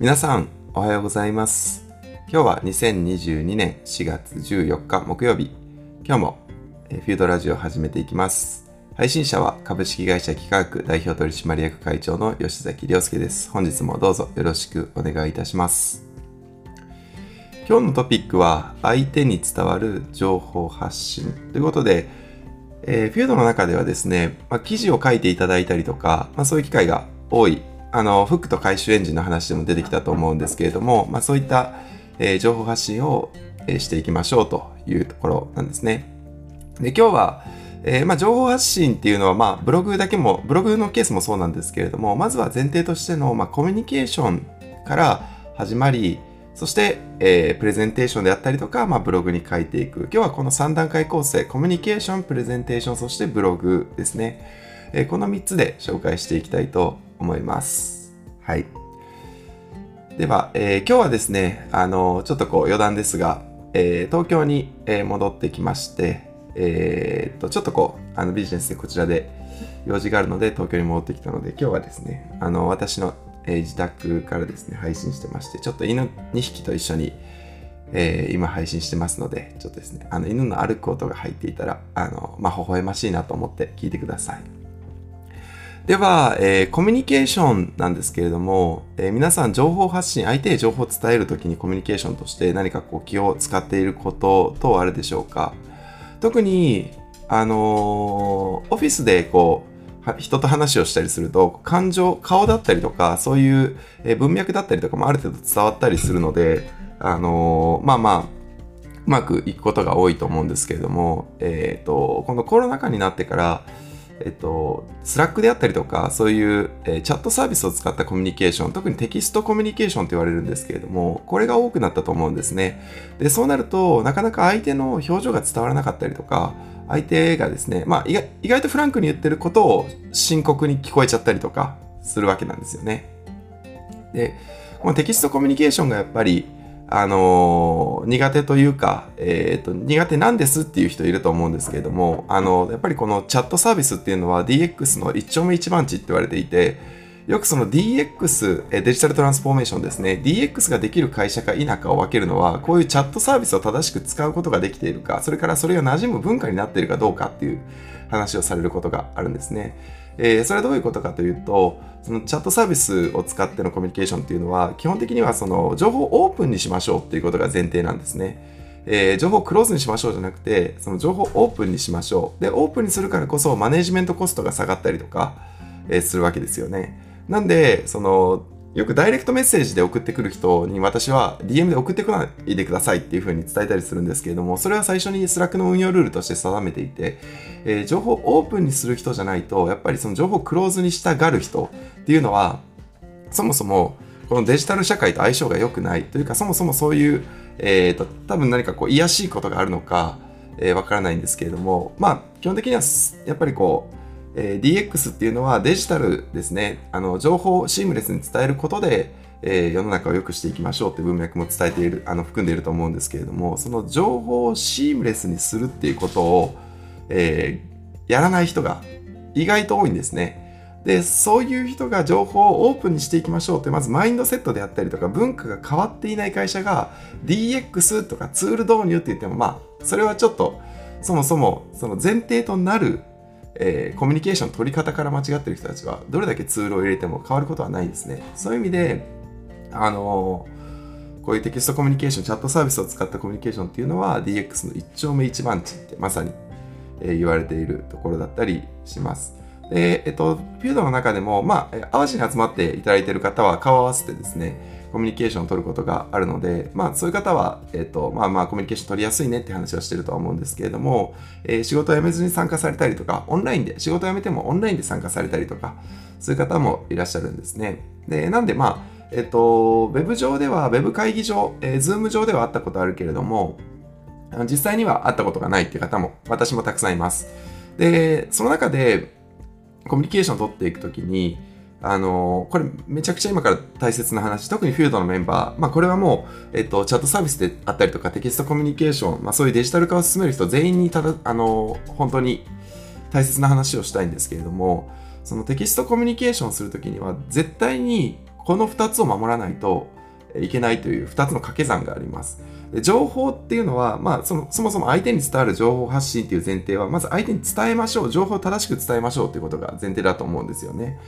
皆さん、おはようございます。今日は2022年4月14日木曜日。今日もフィードラジオを始めていきます。配信者は株式会社企画代表取締役会長の吉崎亮介です。本日もどうぞよろしくお願いいたします。今日のトピックは相手に伝わる情報発信ということで、えーフィードの中ではですね、まあ、記事を書いていただいたりとか、まあ、そういう機会が多い、あの、フックと回収エンジンの話でも出てきたと思うんですけれども、まあ、そういった、えー情報発信を、えーしていきましょうというところなんですね。で、今日は、えーまあ、情報発信っていうのは、まあ、ブログだけも、ブログのケースもそうなんですけれども、まずは前提としての、ま、コミュニケーションから始まり、そして、えプレゼンテーションであったりとか、まあ、ブログに書いていく。今日はこの3段階構成、コミュニケーション、プレゼンテーション、そしてブログですね。えこの3つで紹介していきたいと思います。はい。では、えー今日はですね、あのちょっとこう余談ですが、えー東京に、え戻ってきまして、えっと、ちょっとこう、あのビジネスでこちらで用事があるので東京に戻ってきたので、今日はですね、あの、私の、え自宅からですね、配信してまして、ちょっと犬2匹と一緒に、えー今配信してますので、ちょっとですね、あの犬の歩く音が入っていたら、あの、まあ、微笑ましいなと思って聞いてください。では、えーコミュニケーションなんですけれども、えー皆さん情報発信、相手へ情報を伝えるときにコミュニケーションとして何かこう気を使っていること等あるでしょうか？特に、あのーオフィスでこう、人と話をしたりすると、感情、顔だったりとか、そういう文脈だったりとかもある程度伝わったりするので、あのーまあまあ、うまくいくことが多いと思うんですけれども、えっ、と、このコロナ禍になってから、えっと、 Slack であったりとか、そういう、えーチャットサービスを使ったコミュニケーション、特にテキストコミュニケーションと言われるんですけれども、これが多くなったと思うんですね。で、そうなると、なかなか相手の表情が伝わらなかったりとか、相手がですね、まあ意外、意外とフランクに言ってることを深刻に聞こえちゃったりとかするわけなんですよね。で、このテキストコミュニケーションがやっぱり、あの苦手というか、えっ、と、苦手なんですっていう人いると思うんですけれども、あの、やっぱりこのチャットサービスっていうのは DX の一丁目一番地って言われていて、よくその DX、デジタルトランスフォーメーションですね。DX ができる会社か否かを分けるのは、こういうチャットサービスを正しく使うことができているか、それからそれが馴染む文化になっているかどうかっていう話をされることがあるんですね。えーそれはどういうことかというと、そのチャットサービスを使ってのコミュニケーションというのは、基本的にはその情報をオープンにしましょうっていうことが前提なんですね。えー情報をクローズにしましょうじゃなくて、その情報をオープンにしましょう。で、オープンにするからこそマネジメントコストが下がったりとか、えーするわけですよね。なんで、その、よくダイレクトメッセージで送ってくる人に私は DM で送ってこないでくださいっていうふうに伝えたりするんですけれども、それは最初に Slack の運用ルールとして定めていて、えー情報をオープンにする人じゃないと、やっぱりその情報をクローズにしたがる人っていうのは、そもそもこのデジタル社会と相性が良くないというか、そもそもそういう、えーと、多分何かこう、やましいことがあるのか、えーわからないんですけれども、まあ、基本的には、やっぱりこう、えー DX っていうのはデジタルですね、あの、情報をシームレスに伝えることで、えー世の中を良くしていきましょうって文脈も伝えている、あの、含んでいると思うんですけれども、その情報をシームレスにするっていうことを、えーやらない人が意外と多いんですね。で、そういう人が情報をオープンにしていきましょうって、まずマインドセットであったりとか、文化が変わっていない会社が DX とかツール導入って言っても、まあ、それはちょっと、そもそもその前提となる、えーコミュニケーション取り方から間違ってる人たちは、どれだけツールを入れても変わることはないんですね。そういう意味で、あのーこういうテキストコミュニケーション、チャットサービスを使ったコミュニケーションっていうのは DX の一丁目一番地ってまさに、えー言われているところだったりします。で、えっと、フィードの中でも、まあ、えー淡路に集まっていただいている方は顔を合わせてですね、コミュニケーションを取ることがあるので、まあ、そういう方は、えっと、まあまあ、コミュニケーション取りやすいねって話はしてるとは思うんですけれども、えー仕事を辞めずに参加されたりとか、オンラインで、仕事を辞めてもオンラインで参加されたりとか、そういう方もいらっしゃるんですね。で、なんでまあ、えっと、ウェブ上では、ウェブ会議上、えー、ズーム上ではあったことあるけれども、実際には会ったことがないっていう方も、私もたくさんいます。で、その中で、コミュニケーションを取っていくときに、あのこれめちゃくちゃ今から大切な話、特にフィールドのメンバー、まあこれはもう、えっと、チャットサービスであったりとかテキストコミュニケーション、まあそういうデジタル化を進める人全員にただ、あの本当に大切な話をしたいんですけれども、そのテキストコミュニケーションをするときには絶対にこの2つを守らないといけないという2つの掛け算があります。で情報っていうのは、まあその、そもそも相手に伝わる情報発信っていう前提は、まず相手に伝えましょう、情報を正しく伝えましょうということが前提だと思うんですよね。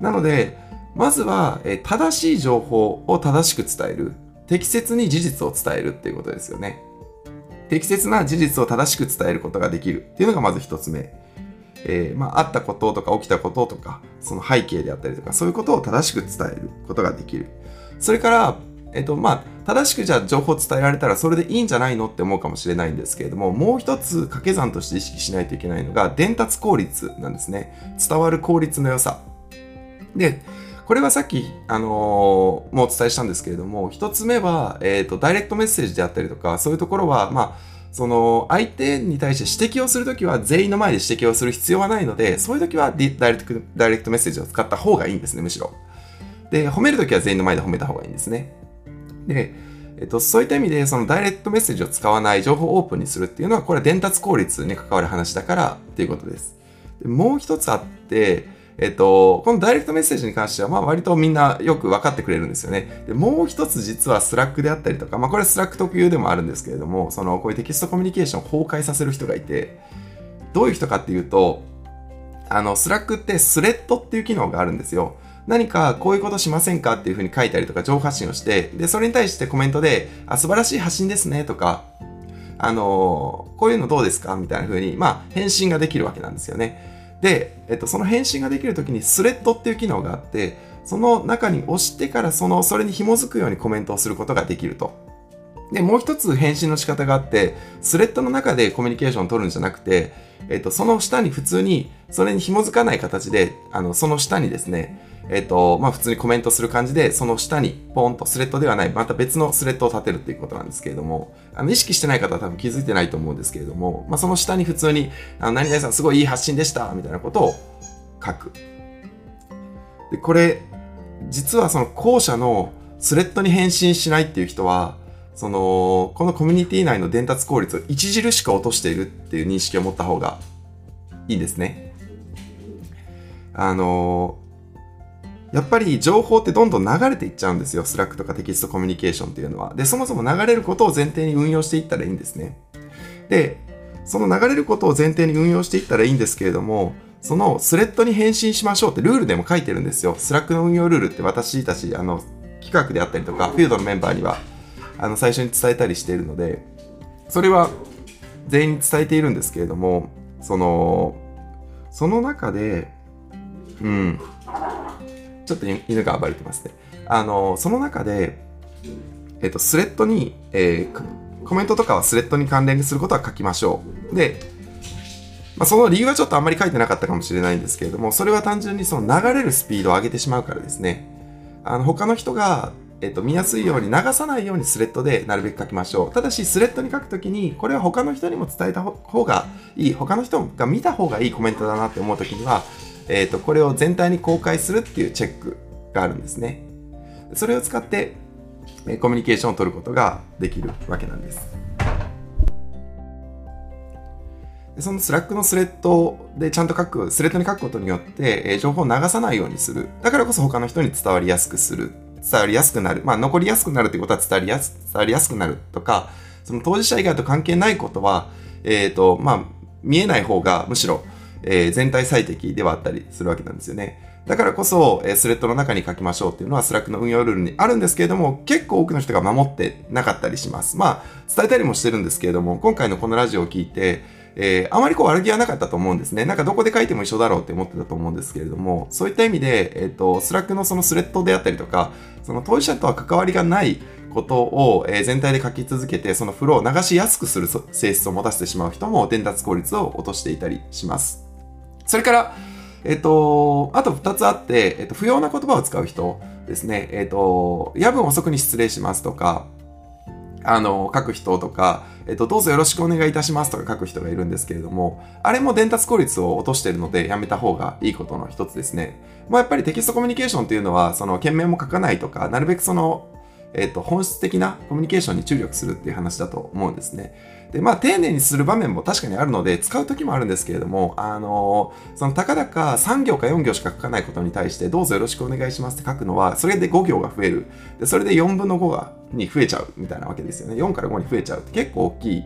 なので、まずは、え正しい情報を正しく伝える。適切に事実を伝えるっていうことですよね。適切な事実を正しく伝えることができるっていうのがまず一つ目。えー、まあ、あったこととか起きたこととか、その背景であったりとか、そういうことを正しく伝えることができる。それから、えっ、と、まあ、正しくじゃあ情報伝えられたらそれでいいんじゃないのって思うかもしれないんですけれども、もう一つ掛け算として意識しないといけないのが、伝達効率なんですね。伝わる効率の良さ。で、これはさっき、あのー、もうお伝えしたんですけれども、一つ目は、えっ、ー、と、ダイレクトメッセージであったりとか、そういうところは、まあ、その、相手に対して指摘をするときは全員の前で指摘をする必要はないので、そういうときはダイレクト、ダイレクトメッセージを使った方がいいんですね、むしろ。で、褒めるときは全員の前で褒めた方がいいんですね。で、えっと、そういった意味で、そのダイレクトメッセージを使わない情報をオープンにするっていうのは、これは伝達効率に関わる話だからっていうことです。でもう一つあって、えっと、このダイレクトメッセージに関しては、まあ割とみんなよく分かってくれるんですよね。で、もう一つ実は Slack であったりとか、まあこれは Slack 特有でもあるんですけれども、その、こういうテキストコミュニケーションを崩壊させる人がいて、どういう人かっていうと、あの、 Slack ってスレッドっていう機能があるんですよ。何かこういうことしませんかっていうふうに書いたりとか情報発信をして、で、それに対してコメントで、あ、素晴らしい発信ですねとか、あのこういうのどうですかみたいなふうに、まあ、返信ができるわけなんですよね。で、えっと、その返信ができるときにスレッドっていう機能があって、その中に押してからその、それに紐づくようにコメントをすることができると。で、もう一つ返信の仕方があって、スレッドの中でコミュニケーションを取るんじゃなくて、えっと、その下に普通に、それに紐づかない形で、あの、その下にですね、えっ、と、まあ、普通にコメントする感じで、その下にポンとスレッドではない、また別のスレッドを立てるっていうことなんですけれども、あの、意識してない方は多分気づいてないと思うんですけれども、まあ、その下に普通に、あの、何々さんすごいいい発信でした、みたいなことを書く。で、これ、実はその後者のスレッドに返信しないっていう人は、その、このコミュニティ内の伝達効率を著しく落としているっていう認識を持った方がいいですね。あのやっぱり情報ってどんどん流れていっちゃうんですよ。 Slack とかテキストコミュニケーションっていうのは。で、そもそも流れることを前提に運用していったらいいんですね。で、その流れることを前提に運用していったらいいんですけれども、そのスレッドに返信しましょうってルールでも書いてるんですよ。 Slack の運用ルールって私たち、あの、企画であったりとか、フィールドのメンバーには、あの、最初に伝えたりしているので、それは全員に伝えているんですけれども、その、その中で、うん、ちょっと犬が暴れてますね。あの、その中で、えっと、スレッドに、えー、コメントとかはスレッドに関連することは書きましょう。で、まあ、その理由はちょっとあんまり書いてなかったかもしれないんですけれども、それは単純にその流れるスピードを上げてしまうからですね。あの、他の人が、えっと、見やすいように流さないようにスレッドでなるべく書きましょう。ただし、スレッドに書くときに、これは他の人にも伝えた方がいい、他の人が見た方がいいコメントだなって思うときには、え、ー、と、これを全体に公開するっていうチェックがあるんですね。それを使って、えコミュニケーションを取ることができるわけなんです。その Slack のスレッドでちゃんと書く、スレッドに書くことによって、え情報を流さないようにする。だからこそ他の人に伝わりやすくする。伝わりやすくなる。まあ、残りやすくなるってことは伝わりやす伝わりやすくなるとか、その当事者以外と関係ないことは、えっ、ー、と、まあ、見えない方がむしろえー、全体最適ではあったりするわけなんですよね。だからこそ、えー、スレッドの中に書きましょうっていうのは Slack の運用ルールにあるんですけれども、結構多くの人が守ってなかったりします。まあ、伝えたりもしてるんですけれども、今回のこのラジオを聞いて、えー、あまりこう悪気はなかったと思うんですね。なんかどこで書いても一緒だろうって思ってたと思うんですけれども、そういった意味で、えっ、ー、と、 Slack のそのスレッドであったりとか、その当事者とは関わりがないことを、え全体で書き続けて、そのフローを流しやすくする性質を持たせてしまう人も伝達効率を落としていたりします。それから、えっと、あと2つあって、えっと、不要な言葉を使う人ですね。えっと、夜分遅くに失礼しますとか、あの、書く人とか、えっと、どうぞよろしくお願いいたしますとか書く人がいるんですけれども、あれも伝達効率を落としているので、やめた方がいいことの一つですね。まあ、やっぱりテキストコミュニケーションっていうのは、その、件名も書かないとか、なるべくその、えっと、本質的なコミュニケーションに注力するっていう話だと思うんですね。で、まあ、丁寧にする場面も確かにあるので、使う時もあるんですけれども、あのー、その、たかだか3行か4行しか書かないことに対して、どうぞよろしくお願いしますって書くのは、それで5行が増える。で、それで4分の5が、に増えちゃうみたいなわけですよね。4から5に増えちゃうって結構大きい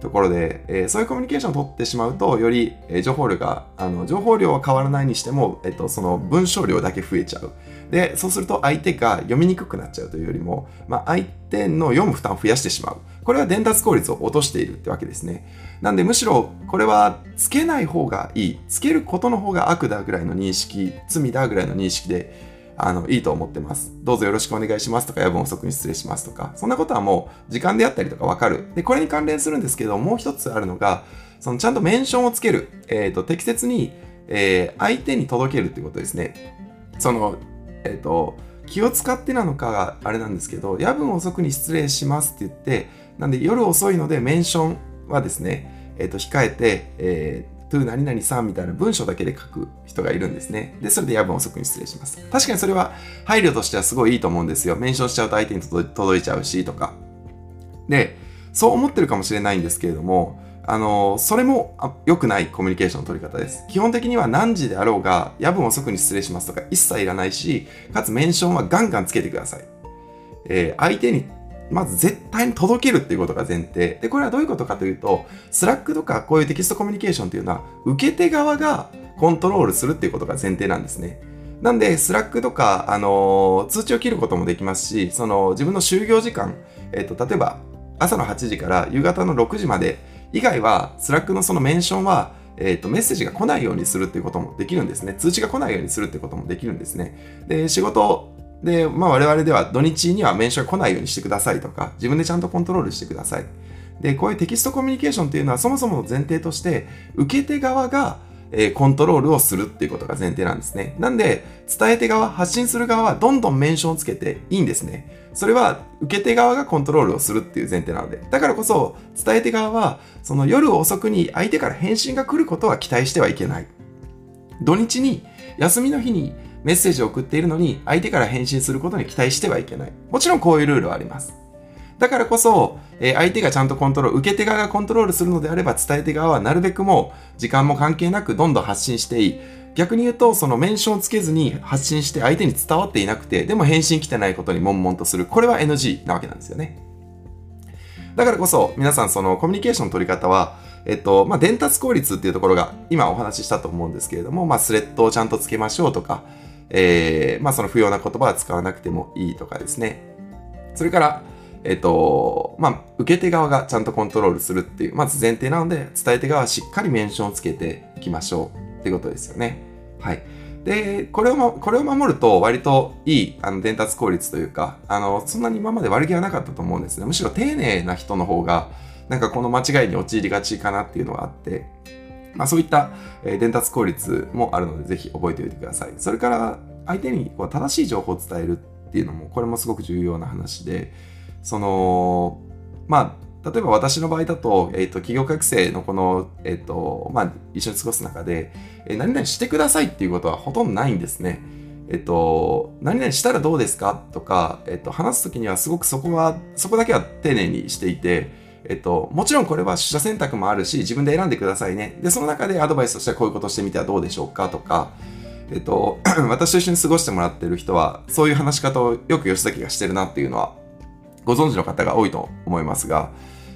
ところで、えー、そういうコミュニケーションを取ってしまうと、より、えー、情報量が、あの、情報量は変わらないにしても、えっと、その文章量だけ増えちゃう。で、そうすると相手が読みにくくなっちゃうというよりも、まあ、相手の読む負担を増やしてしまう。これは伝達効率を落としているってわけですね。なんで、むしろ、これは、つけない方がいい。つけることの方が悪だぐらいの認識、罪だぐらいの認識で、あの、いいと思ってます。どうぞよろしくお願いしますとか、夜分遅くに失礼しますとか、そんなことはもう時間であったりとかわかる。で、これに関連するんですけど、もう一つあるのが、そのちゃんとメンションをつける。えっ、ー、と、適切に、えー、相手に届けるってことですね。その、えっ、ー、と、気を使ってなのかがあれなんですけど、夜分遅くに失礼しますって言って、なんで夜遅いのでメンションはですね、えっ、と、控えて、えー、to 何々さんみたいな文章だけで書く人がいるんですね。で、それで夜分遅くに失礼します。確かにそれは配慮としてはすごいいいと思うんですよ。メンションしちゃうと相手に届いちゃうしとか。で、そう思ってるかもしれないんですけれども、あのそれも良くないコミュニケーションの取り方です。基本的には何時であろうが、夜分遅くに失礼しますとか一切いらないし、かつメンションはガンガンつけてください。えー、相手にまず絶対に届けるっていうことが前提。で、これはどういうことかというと、 Slack とかこういうテキストコミュニケーションっていうのは、受け手側がコントロールするっていうことが前提なんですね。なんで、 Slack とか、あのー、通知を切ることもできますし、その、自分の就業時間、えっ、ー、と、例えば、朝の8時から夕方の6時まで以外は、 Slack のそのメンションは、えっ、ー、と、メッセージが来ないようにするっていうこともできるんですね。通知が来ないようにするってこともできるんですね。で、仕事で、まあ我々では土日にはメンションが来ないようにしてくださいとか、自分でちゃんとコントロールしてください。で、こういうテキストコミュニケーションっていうのはそもそもの前提として、受け手側が、えー、コントロールをするっていうことが前提なんですね。なんで、伝え手側、発信する側はどんどんメンションをつけていいんですね。それは受け手側がコントロールをするっていう前提なので。だからこそ、伝え手側は、その夜遅くに相手から返信が来ることは期待してはいけない。土日に、休みの日にメッセージを送っているのに相手から返信することに期待してはいけない。もちろんこういうルールはあります。だからこそ、え、相手がちゃんとコントロール、受け手側がコントロールするのであれば伝え手側はなるべくもう時間も関係なくどんどん発信していい。逆に言うと、そのメンションをつけずに発信して相手に伝わっていなくて、でも返信来てないことに悶々とする。これは NG なわけなんですよね。だからこそ、皆さんそのコミュニケーションの取り方は、えっと、まあ、伝達効率っていうところが今お話ししたと思うんですけれども、まあ、スレッドをちゃんとつけましょうとか、えー、まあその不要な言葉は使わなくてもいいとかですね。それから、えっ、と、まあ、受け手側がちゃんとコントロールするっていう、まず前提なので、伝え手側はしっかりメンションをつけていきましょうっていうことですよね。はい。で、これを、これを守ると割といいあの伝達効率というか、あの、そんなに今まで悪気はなかったと思うんですね。むしろ丁寧な人の方が、なんかこの間違いに陥りがちかなっていうのがあって、まあ、そういった、伝達効率もあるので、ぜひ覚えておいてください。それから、相手にこう正しい情報を伝えるっていうのも、これもすごく重要な話で、その、まあ、例えば私の場合だと、えっ、ー、と、企業学生のこの、えっ、ー、と、まあ、一緒に過ごす中で、えー、何々してくださいっていうことはほとんどないんですね。えっと、何々したらどうですかとか、えっと、話すときにはすごくそこは、そこだけは丁寧にしていて、えっと、もちろんこれは取捨選択もあるし、自分で選んでくださいね。で、その中でアドバイスとしてはこういうことしてみてはどうでしょうか？とか、えっと、私と一緒に過ごしてもらってる人は、そういう話し方をよく吉崎がしてるなっていうのは、ご存知の方が多いと思いますが、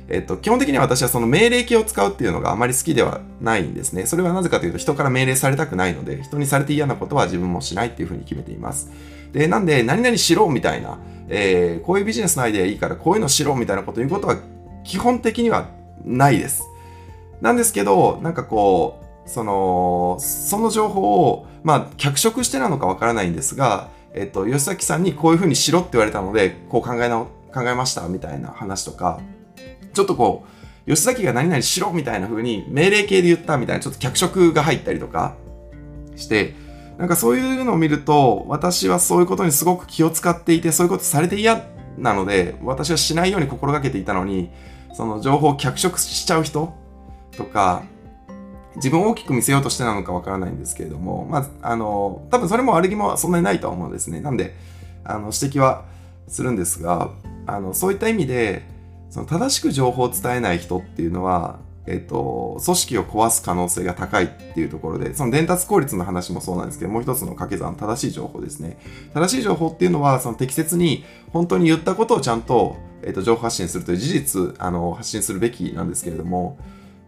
えっと、基本的には私はその命令形を使うっていうのがあまり好きではないんですね。それはなぜかというと人から命令されたくないので、人にされて嫌なことは自分もしないっていうふうに決めています。で、なんで、何々しろみたいな、えー、こういうビジネスのアイデアいいからこういうのしろみたいなことを言うことは基本的にはないです。なんですけど、なんかこう、その、その情報を、まあ、脚色してなのかわからないんですが、えっと、吉崎さんにこういうふうにしろって言われたので、こう考えな、考えましたみたいな話とか、ちょっとこう、吉崎が何々しろみたいな風に命令形で言ったみたいなちょっと脚色が入ったりとかして、なんかそういうのを見ると、私はそういうことにすごく気を使っていて、そういうことされて嫌なので、私はしないように心がけていたのに、その情報を脚色しちゃう人とか、自分を大きく見せようとしてなのかわからないんですけれども、まあ、あの、多分それも悪気もそんなにないとは思うんですね。なんで、あの、指摘は、するんですが、あの、そういった意味で、その正しく情報を伝えない人っていうのは、えっと、組織を壊す可能性が高いっていうところで、その伝達効率の話もそうなんですけど、もう一つの掛け算、正しい情報ですね。正しい情報っていうのは、その適切に本当に言ったことをちゃんと、えっと、情報発信するという事実、あの、発信するべきなんですけれども、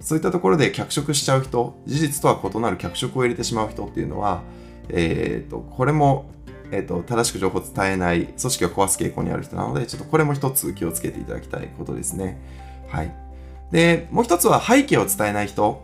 そういったところで脚色しちゃう人、事実とは異なる脚色を入れてしまう人っていうのは、えっ、と、これも、えっ、と、正しく情報を伝えない、組織を壊す傾向にある人なので、ちょっとこれも一つ気をつけていただきたいことですね。はい。で、もう一つは背景を伝えない人。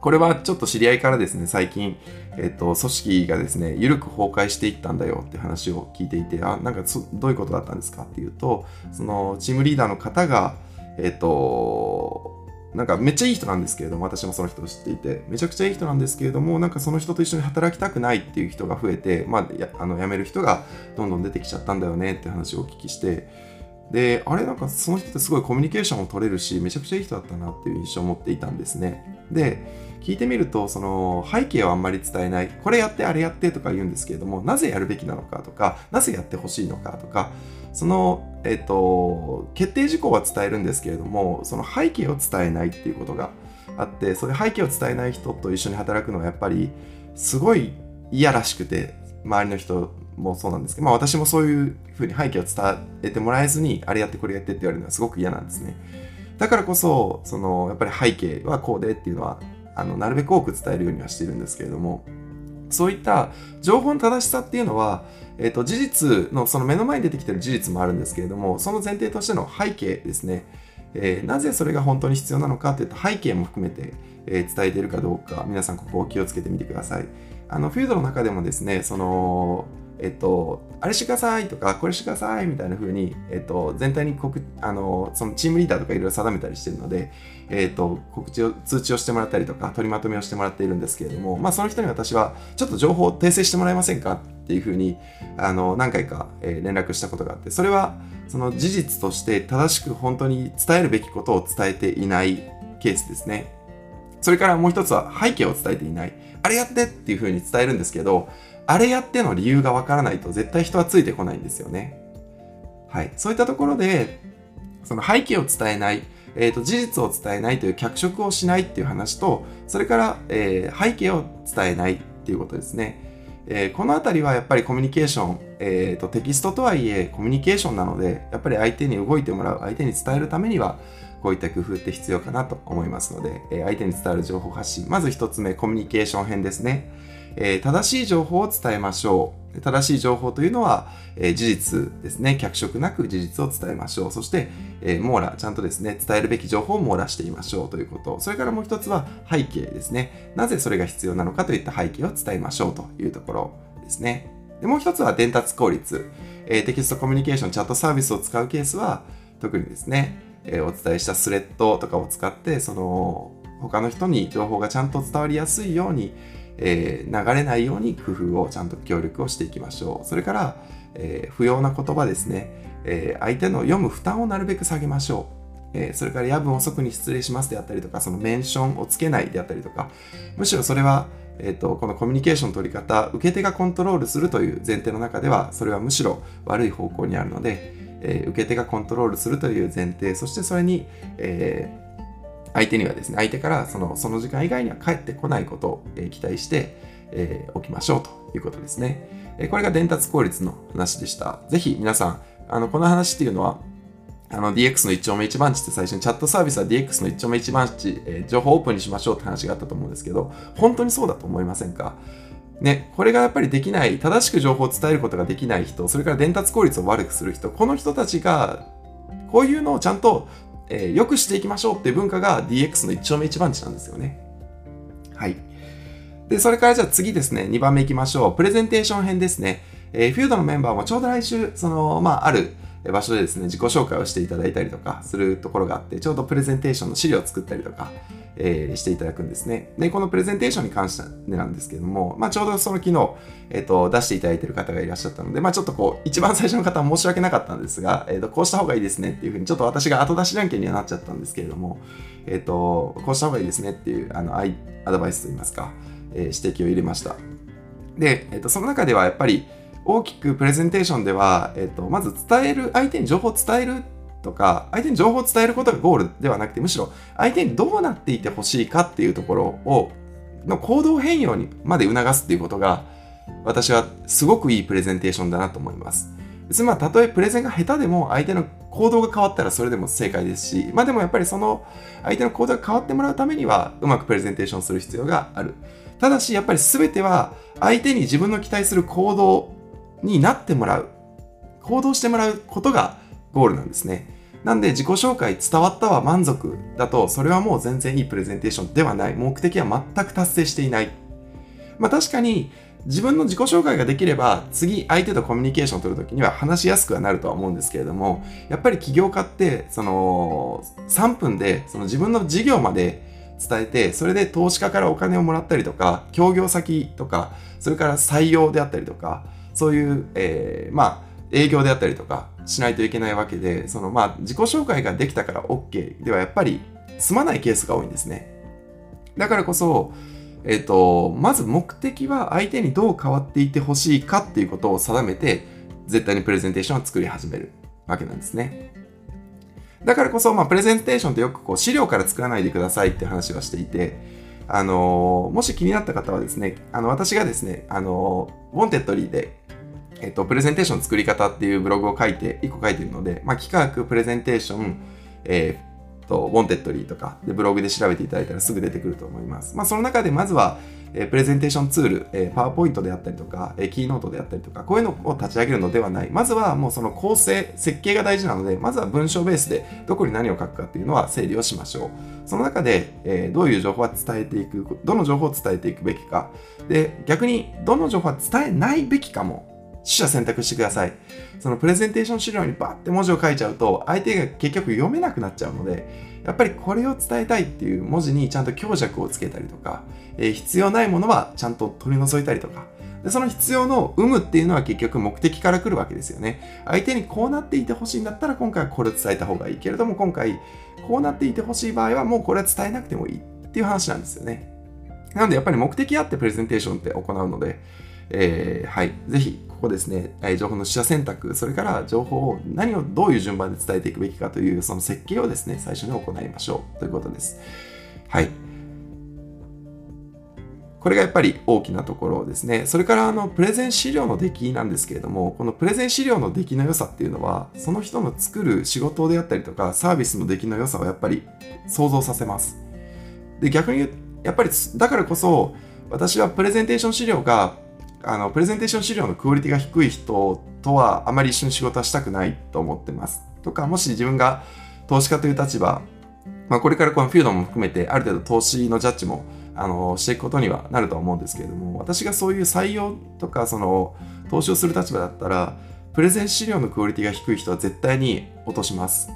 これはちょっと知り合いからですね、最近、えっ、と、組織がですね、緩く崩壊していったんだよって話を聞いていて、あ、なんかどういうことだったんですか？っていうと、その、チームリーダーの方が、えっ、と、なんかめっちゃいい人なんですけれども、私もその人を知っていて、めちゃくちゃいい人なんですけれども、なんかその人と一緒に働きたくないっていう人が増えて、まあ、やあの辞める人がどんどん出てきちゃったんだよねって話をお聞きして、で、あれなんかその人ってすごいコミュニケーションを取れるし、めちゃくちゃいい人だったなっていう印象を持っていたんですね。で、聞いてみると、その背景をあんまり伝えない、これやってあれやってとか言うんですけれども、なぜやるべきなのかとか、なぜやってほしいのかとか、その、えっ、と、決定事項は伝えるんですけれども、その背景を伝えないっていうことがあって、そういう背景を伝えない人と一緒に働くのはやっぱり、すごい嫌らしくて、周りの人もそうなんですけど、まあ私もそういうふうに背景を伝えてもらえずに、あれやってこれやってって言われるのはすごく嫌なんですね。だからこそ、その、やっぱり背景はこうでっていうのは、あの、なるべく多く伝えるようにはしてるんですけれども、そういった情報の正しさっていうのは、え、ー、と、事実の、その目の前に出てきてる事実もあるんですけれども、その前提としての背景ですね。えー、なぜそれが本当に必要なのかといった背景も含めて、えー、伝えているかどうか、皆さんここを気をつけてみてください。あの、フィードの中でもですね、その、えっと、あれしてくださいとか、これしてくださいみたいな風に、えっと、全体に告、あの、そのチームリーダーとかいろいろ定めたりしてるので、えっと、告知を、通知をしてもらったりとか、取りまとめをしてもらっているんですけれども、まあ、その人に私は、ちょっと情報を訂正してもらえませんかっていう風に、あの、何回か、え、連絡したことがあって、それは、その事実として正しく本当に伝えるべきことを伝えていないケースですね。それからもう一つは背景を伝えていない。あれやってっていう風に伝えるんですけど、あれやっての理由がわからないと絶対人はついてこないんですよね。はい。そういったところで、その背景を伝えない、えっ、ー、と、事実を伝えないという脚色をしないっていう話と、それから、えー、背景を伝えないっていうことですね。えー、このあたりはやっぱりコミュニケーション、えーと、テキストとはいえコミュニケーションなので、やっぱり相手に動いてもらう、相手に伝えるためには、こういった工夫って必要かなと思いますので、えー、相手に伝わる情報発信。まず一つ目、コミュニケーション編ですね。えー、正しい情報を伝えましょう。正しい情報というのは、えー、事実ですね。脚色なく事実を伝えましょう。そして、えー、網羅、ちゃんとですね、伝えるべき情報を網羅していましょうということ。それからもう一つは背景ですね。なぜそれが必要なのかといった背景を伝えましょうというところですね。でもう一つは伝達効率。えー、テキストコミュニケーション、チャットサービスを使うケースは、特にですね、えー、お伝えしたスレッドとかを使って、その、他の人に情報がちゃんと伝わりやすいように、えー、流れないように工夫をちゃんと協力をしていきましょう。それから、えー、不要な言葉ですね、えー、相手の読む負担をなるべく下げましょう。えー、それから夜分遅くに失礼しますであったりとか、そのメンションをつけないであったりとか、むしろそれは、えっ、ー、と、このコミュニケーション取り方、受け手がコントロールするという前提の中では、それはむしろ悪い方向にあるので、えー、受け手がコントロールするという前提、そしてそれに、えー、相手にはですね、相手からそのその時間以外には帰ってこないことを、え期待して、えー、おきましょうということですね。えこれが伝達効率の話でした。ぜひ皆さん、あの、この話っていうのは、あの DX の一丁目一番地って最初にチャットサービスは DX の一丁目一番地、えー、情報オープンにしましょうって話があったと思うんですけど、本当にそうだと思いませんか？ね、これがやっぱりできない、正しく情報を伝えることができない人、それから伝達効率を悪くする人、この人たちが、こういうのをちゃんとえー、良くしていきましょうっていう文化が DX の一丁目一番地なんですよね。はい。で、それからじゃあ次ですね、2番目いきましょう。プレゼンテーション編ですね。えー、フュードのメンバーもちょうど来週、その、まあ、ある場所でですね、自己紹介をしていただいたりとかするところがあって、ちょうどプレゼンテーションの資料を作ったりとか、えー、していただくんですね。で、このプレゼンテーションに関してなんですけども、まあ、ちょうどその昨日、えっ、ー、と、出していただいている方がいらっしゃったので、まあ、ちょっとこう、一番最初の方は申し訳なかったんですが、えっ、ー、と、こうした方がいいですねっていうふうに、ちょっと私が後出しじゃんけんにはなっちゃったんですけれども、えっ、と、こうした方がいいですねっていう、あの、アドバイスといいますか、え指摘を入れました。で、えっ、と、その中ではやっぱり、大きくプレゼンテーションでは、えっと、まず伝える、相手に情報を伝えるとか、相手に情報を伝えることがゴールではなくて、むしろ相手にどうなっていてほしいかっていうところを、の行動変容にまで促すっていうことが、私はすごくいいプレゼンテーションだなと思います。別にまあ、たとえプレゼンが下手でも相手の行動が変わったらそれでも正解ですし、まあでもやっぱりその相手の行動が変わってもらうためにはうまくプレゼンテーションする必要がある。ただしやっぱり全ては相手に自分の期待する行動になってもらう。行動してもらうことがゴールなんですね。なんで自己紹介伝わったは満足だとそれはもう全然いいプレゼンテーションではない。目的は全く達成していない。まあ確かに自分の自己紹介ができれば次相手とコミュニケーションを取るときには話しやすくはなるとは思うんですけれどもやっぱり起業家ってその3分でその自分の事業まで伝えてそれで投資家からお金をもらったりとか協業先とかそれから採用であったりとかそういう、えー、まあ営業であったりとかしないといけないわけでそのまあ自己紹介ができたから OK ではやっぱり済まないケースが多いんですねだからこそえっ、ー、と、まず目的は相手にどう変わっていてほしいかっていうことを定めて、絶対にプレゼンテーションを作り始めるわけなんですね。だからこそ、まあ、プレゼンテーションってよくこう資料から作らないでくださいって話はしていて、あのー、もし気になった方はですね、あの、私がですね、あのー、 Wantedly で、えっと、プレゼンテーション作り方っていうブログを書いて、1個書いているので、まあ、企画、プレゼンテーション、えっと、 Wantedly とかでブログで調べていただいたらすぐ出てくると思います。まあ、その中でまずは、えー、プレゼンテーションツール、えー、パワーポイントであったりとか、えー、キーノートであったりとか、こういうのを立ち上げるのではない。まずはもうその構成、設計が大事なので、まずは文章ベースでどこに何を書くかっていうのは整理をしましょう。その中で、えー、どういう情報は伝えていく、どの情報を伝えていくべきか。で、逆にどの情報は伝えないべきかも取捨選択してください。そのプレゼンテーション資料にバーって文字を書いちゃうと、相手が結局読めなくなっちゃうので、やっぱりこれを伝えたいっていう文字にちゃんと強弱をつけたりとか、えー、必要ないものはちゃんと取り除いたりとか、でその必要の有無っていうのは結局目的から来るわけですよね。相手にこうなっていてほしいんだったら今回はこれを伝えた方がいいけれども今回こうなっていてほしい場合はもうこれは伝えなくてもいいっていう話なんですよね。なのでやっぱり目的あってプレゼンテーションって行うので、えー、はい、ぜひここですね、情報の取捨選択、それから情報を何をどういう順番で伝えていくべきかというその設計をですね、最初に行いましょうということです。はい。これがやっぱり大きなところですね。それからあのプレゼン資料の出来なんですけれども、このプレゼン資料の出来の良さっていうのは、その人の作る仕事であったりとか、サービスの出来の良さをやっぱり想像させます。で、逆に言うやっぱりだからこそ、私はプレゼンテーション資料があのプレゼンテーション資料のクオリティが低い人とはあまり一緒に仕事はしたくないと思ってます。とか、もし自分が投資家という立場、まあ、これからこのフィードも含めてある程度投資のジャッジもあのしていくことにはなるとは思うんですけれども、私がそういう採用とかその投資をする立場だったら、プレゼン資料のクオリティが低い人は絶対に落とします。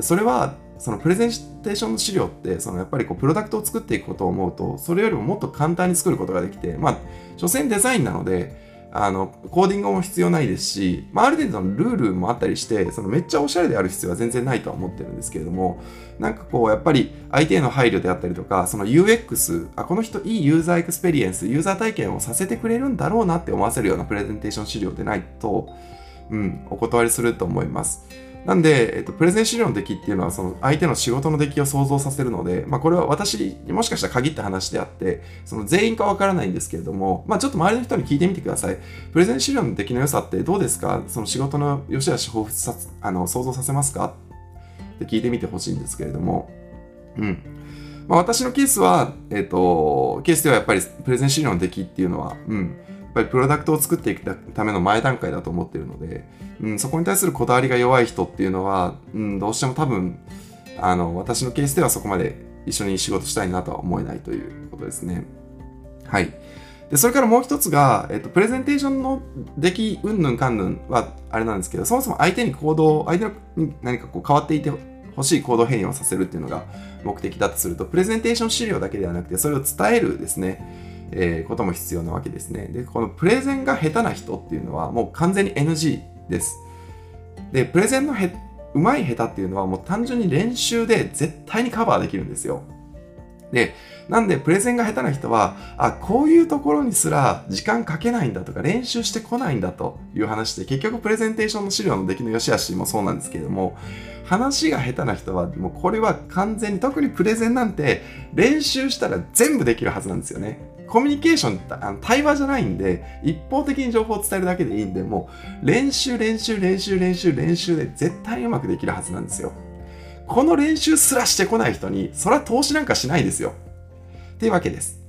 それはそのプレゼンテーションの資料ってそのやっぱりこうプロダクトを作っていくことを思うとそれよりももっと簡単に作ることができてまあ所詮デザインなのであのコーディングも必要ないですし、まあ、ある程度のルールもあったりしてそのめっちゃおしゃれである必要は全然ないとは思ってるんですけれどもなんかこうやっぱり相手への配慮であったりとかその UX あこの人いいユーザーエクスペリエンスユーザー体験をさせてくれるんだろうなって思わせるようなプレゼンテーション資料でないと、うん、お断りすると思います。なんで、えっと、プレゼン資料の出来っていうのは、その相手の仕事の出来を想像させるので、まあ、これは私にもしかしたら限った話であって、その全員かわからないんですけれども、まあ、ちょっと周りの人に聞いてみてください。プレゼン資料の出来の良さってどうですか？その仕事の良し悪し彷彿さあの想像させますか？って聞いてみてほしいんですけれども、うん。まあ、私のケースは、えっ、と、ケースではやっぱりプレゼン資料の出来っていうのは、うん、やっぱりプロダクトを作っていくための前段階だと思っているので、うん、そこに対するこだわりが弱い人っていうのは、うん、どうしても多分あの私のケースではそこまで一緒に仕事したいなとは思えないということですね。はい。で、それからもう一つが、えっと、プレゼンテーションの出来、うんぬんかんぬんはあれなんですけど、そもそも相手に行動、相手に何かこう変わっていてほしい行動変容をさせるっていうのが目的だとすると、プレゼンテーション資料だけではなくて、それを伝えるですね、えー、ことも必要なわけですね。で、このプレゼンが下手な人っていうのはもう完全に NG です。で、プレゼンのへ上手い下手っていうのはもう単純に練習で絶対にカバーできるんですよ。で、なんでプレゼンが下手な人は、あ、こういうところにすら時間かけないんだとか練習してこないんだという話で、結局プレゼンテーションの資料の出来の良し悪しもそうなんですけれども、話が下手な人は、もうこれは完全に、特にプレゼンなんて練習したら全部できるはずなんですよね。コミュニケーションってあの対話じゃないんで、一方的に情報を伝えるだけでいいんで、もう練習練習練習練習練習で絶対うまくできるはずなんですよ。この練習すらしてこない人に、それは投資なんかしないですよ。っていうわけです。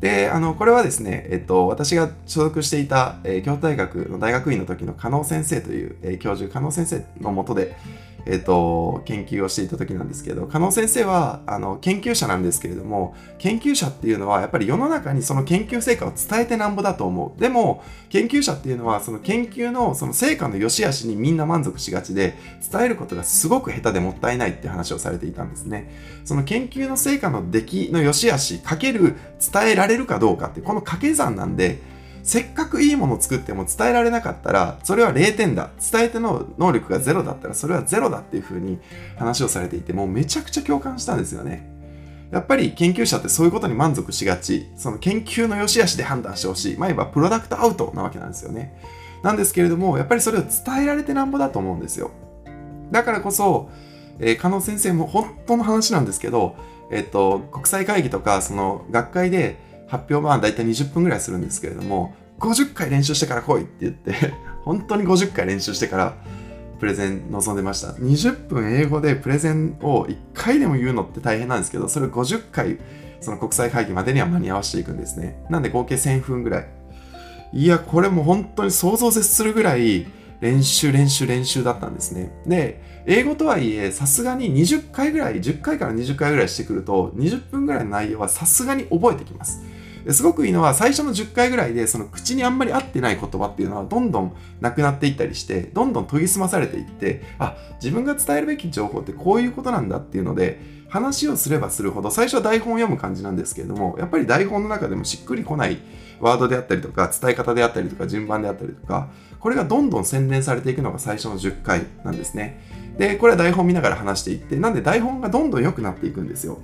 で、あの、これはですね、えっと、私が所属していた、えー、京都大学の大学院の時の加納先生という、えー、教授、加納先生のもとで、えっ、と、研究をしていた時なんですけど、加納先生は、あの、研究者なんですけれども、研究者っていうのは、やっぱり世の中にその研究成果を伝えてなんぼだと思う。でも、研究者っていうのは、その研究のその成果の良し悪しにみんな満足しがちで、伝えることがすごく下手でもったいないって話をされていたんですね。その研究の成果の出来の良し悪し、かける伝えられるかどうかって、この掛け算なんで、せっかくいいものを作っても伝えられなかったら、それは0点だ。伝えての能力が0だったら、それは0だっていう風に話をされていて、もうめちゃくちゃ共感したんですよね。やっぱり研究者ってそういうことに満足しがち。その研究の良し悪しで判断してほしい。まあ、言えばプロダクトアウトなわけなんですよね。なんですけれども、やっぱりそれを伝えられてなんぼだと思うんですよ。だからこそ、えー、加納先生も本当の話なんですけど、えっ、と、国際会議とか、その学会で発表はだいたい20分ぐらいするんですけれども、50回練習してから来いって言って、本当に50回練習してからプレゼン臨んでました。20分英語でプレゼンを1回でも言うのって大変なんですけど、それを50回その国際会議までには間に合わせていくんですね。なんで合計1000分ぐらい。いや、これも本当に想像を絶するぐらい練習練習練習だったんですね。で、英語とはいえ、さすがに20回ぐらい、10回から20回ぐらいしてくると、20分ぐらいの内容はさすがに覚えてきます。すごくいいのは最初の10回ぐらいでその口にあんまり合ってない言葉っていうのはどんどんなくなっていったりしてどんどん研ぎ澄まされていってあ自分が伝えるべき情報ってこういうことなんだっていうので話をすればするほど最初は台本を読む感じなんですけれどもやっぱり台本の中でもしっくりこないワードであったりとか伝え方であったりとか順番であったりとかこれがどんどん洗練されていくのが最初の10回なんですね。でこれは台本見ながら話していってなんで台本がどんどん良くなっていくんですよ。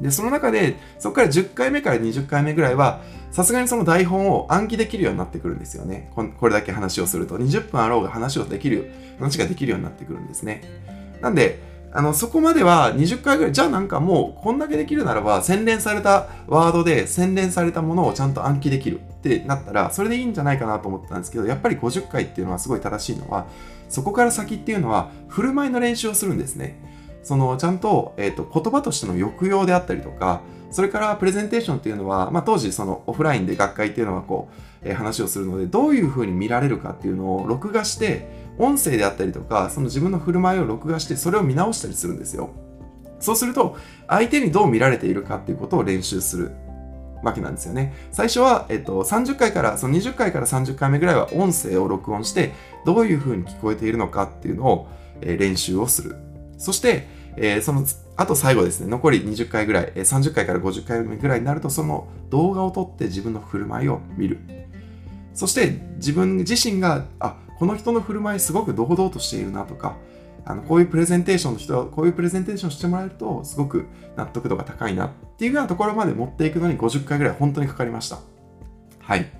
で、その中で、そこから10回目から20回目ぐらいは、さすがにその台本を暗記できるようになってくるんですよね。これだけ話をすると。20分あろうが話をできる、話ができるようになってくるんですね。なんで、あの、そこまでは20回ぐらい、じゃあなんかもうこんだけできるならば、洗練されたワードで洗練されたものをちゃんと暗記できるってなったら、それでいいんじゃないかなと思ったんですけど、やっぱり50回っていうのはすごい正しいのは、そこから先っていうのは、振る舞いの練習をするんですね。そのちゃんと,、えーと、言葉としての抑揚であったりとかそれからプレゼンテーションっていうのは、まあ、当時そのオフラインで学会っていうのはこう、えー、話をするのでどういうふうに見られるかっていうのを録画して音声であったりとかその自分の振る舞いを録画してそれを見直したりするんですよそうすると相手にどう見られているかっていうことを練習するわけなんですよね。最初は、えっと、30回から、その20回から30回目ぐらいは音声を録音して、どういうふうに聞こえているのかっていうのを、えー、練習をする。そして、えー、その、あと最後ですね、残り20回ぐらい、えー、30回から50回目ぐらいになると、その動画を撮って自分の振る舞いを見る。そして自分自身が、あ、この人の振る舞いすごく堂々としているなとか、あのこういうプレゼンテーションの人は、こういうプレゼンテーションしてもらえると、すごく納得度が高いなっていうようなところまで持っていくのに50回ぐらい本当にかかりました。はい。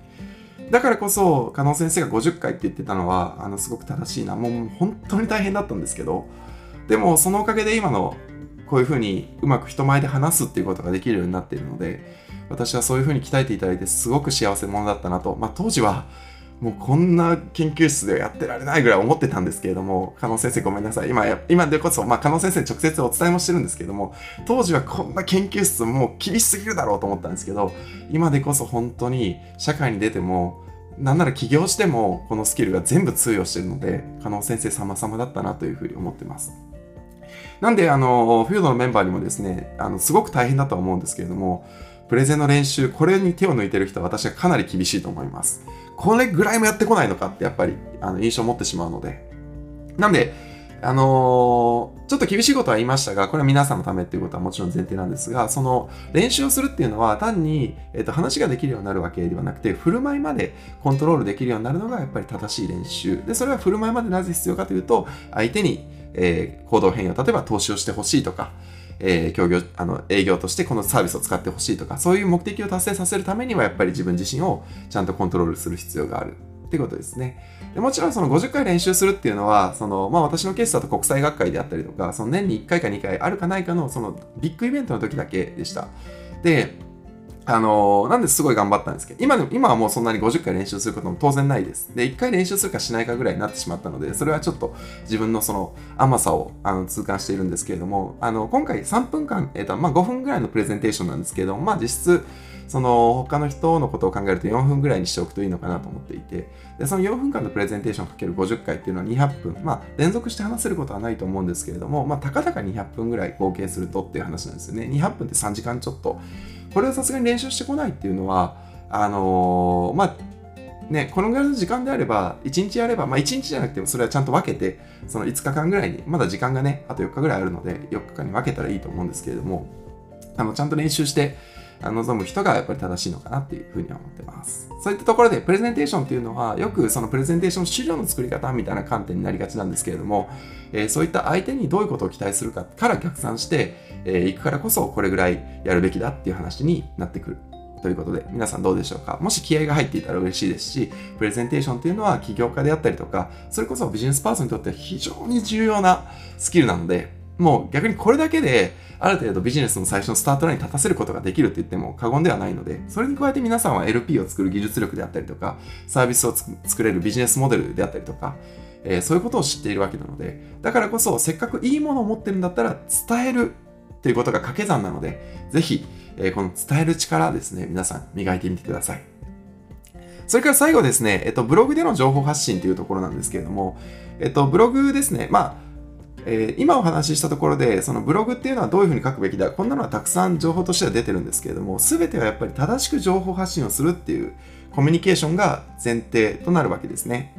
だからこそ、加納先生が50回って言ってたのは、あの、すごく正しいな。もう本当に大変だったんですけど、でもそのおかげで今のこういうふうにうまく人前で話すっていうことができるようになっているので私はそういうふうに鍛えていただいてすごく幸せ者だったなと、まあ、当時はもうこんな研究室ではやってられないぐらい思ってたんですけれども、加納先生ごめんなさい。今、今でこそ、まあ、加納先生に直接お伝えもしてるんですけども、当時はこんな研究室もう厳しすぎるだろうと思ったんですけど、今でこそ本当に社会に出ても、なんなら起業してもこのスキルが全部通用してるので、加納先生様々だったなというふうに思ってます。なんで、あの、フィールドのメンバーにもですね、あの、すごく大変だとは思うんですけれども、プレゼンの練習、これに手を抜いてる人は私はかなり厳しいと思います。これぐらいもやってこないのかってやっぱり、あの、印象を持ってしまうので。なんで、あのー、ちょっと厳しいことは言いましたが、これは皆さんのためっていうことはもちろん前提なんですが、その練習をするっていうのは単に、えっと、話ができるようになるわけではなくて、振る舞いまでコントロールできるようになるのがやっぱり正しい練習。で、それは振る舞いまでなぜ必要かというと、相手にえー、行動変容、例えば投資をしてほしいとか、えー、協業、あの、営業としてこのサービスを使ってほしいとか、そういう目的を達成させるためには、やっぱり自分自身をちゃんとコントロールする必要があるっていうことですね。でもちろんその50回練習するっていうのは、その、まあ私のケースだと国際学会であったりとか、その年に1回か2回あるかないかのそのビッグイベントの時だけでした。で、あの、なんですごい頑張ったんですけど、今でも、今はもうそんなに50回練習することも当然ないです。で、1回練習するかしないかぐらいになってしまったので、それはちょっと自分のその甘さをあの痛感しているんですけれども、あの、今回3分間、えっ、ー、と、まあ5分ぐらいのプレゼンテーションなんですけれども、まあ実質、その他の人のことを考えると4分ぐらいにしておくといいのかなと思っていて、でその4分間のプレゼンテーションかける50回っていうのは200分、まあ連続して話せることはないと思うんですけれども、まあたかだか200分ぐらい合計するとっていう話なんですよね。200分って3時間ちょっと。これをさすがに練習してこないっていうのは、あのー、まあ、ね、このぐらいの時間であれば、1日やれば、まあ1日じゃなくてもそれはちゃんと分けて、その5日間ぐらいに、まだ時間がね、あと4日ぐらいあるので、4日間に分けたらいいと思うんですけれども、あの、ちゃんと練習して、望む人がやっぱり正しいのかなっていうふうには思ってます。そういったところでプレゼンテーションっていうのはよくそのプレゼンテーション資料の作り方みたいな観点になりがちなんですけれども、えー、そういった相手にどういうことを期待するかから逆算して、えー、いくからこそこれぐらいやるべきだっていう話になってくる。ということで、皆さんどうでしょうか？もし気合が入っていたら嬉しいですし、プレゼンテーションっていうのは起業家であったりとか、それこそビジネスパーソンにとっては非常に重要なスキルなので、もう逆にこれだけで、ある程度ビジネスの最初のスタートラインに立たせることができるって言っても過言ではないので、それに加えて皆さんは LP を作る技術力であったりとか、サービスを作れるビジネスモデルであったりとか、えー、そういうことを知っているわけなので、だからこそせっかくいいものを持ってるんだったら伝えるということが掛け算なので、ぜひ、えー、この伝える力ですね、皆さん磨いてみてください。それから最後ですね、えっと、ブログでの情報発信というところなんですけれども、えっと、ブログですね、まあ、えー、今お話ししたところで、そのブログっていうのはどういうふうに書くべきだ、こんなのはたくさん情報としては出てるんですけれども、全てはやっぱり正しく情報発信をするっていうコミュニケーションが前提となるわけですね。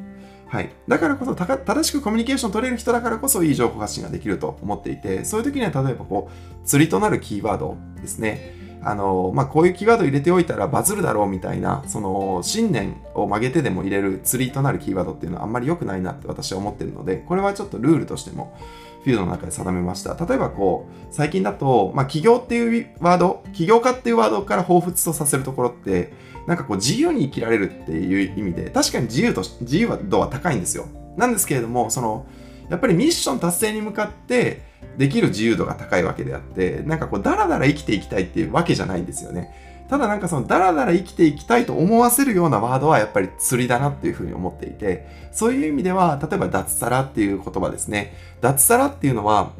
はい。だからこそ、正しくコミュニケーションを取れる人だからこそいい情報発信ができると思っていて、そういう時には例えばこう、釣りとなるキーワードですね。あの、まあ、こういうキーワード入れておいたらバズるだろうみたいな、その、信念を曲げてでも入れる釣りとなるキーワードっていうのはあんまり良くないなって私は思ってるので、これはちょっとルールとしても、フィールドの中で定めました。例えばこう、最近だと、まあ、起業っていうワード、起業家っていうワードから彷彿とさせるところって、なんかこう自由に生きられるっていう意味で、確かに自由と、自由度は高いんですよ。なんですけれども、その、やっぱりミッション達成に向かってできる自由度が高いわけであって、なんかこう、だらだら生きていきたいっていうわけじゃないんですよね。ただなんかそのダラダラ生きていきたいと思わせるようなワードはやっぱり釣りだなっていうふうに思っていて、そういう意味では、例えば脱サラっていう言葉ですね。脱サラっていうのは、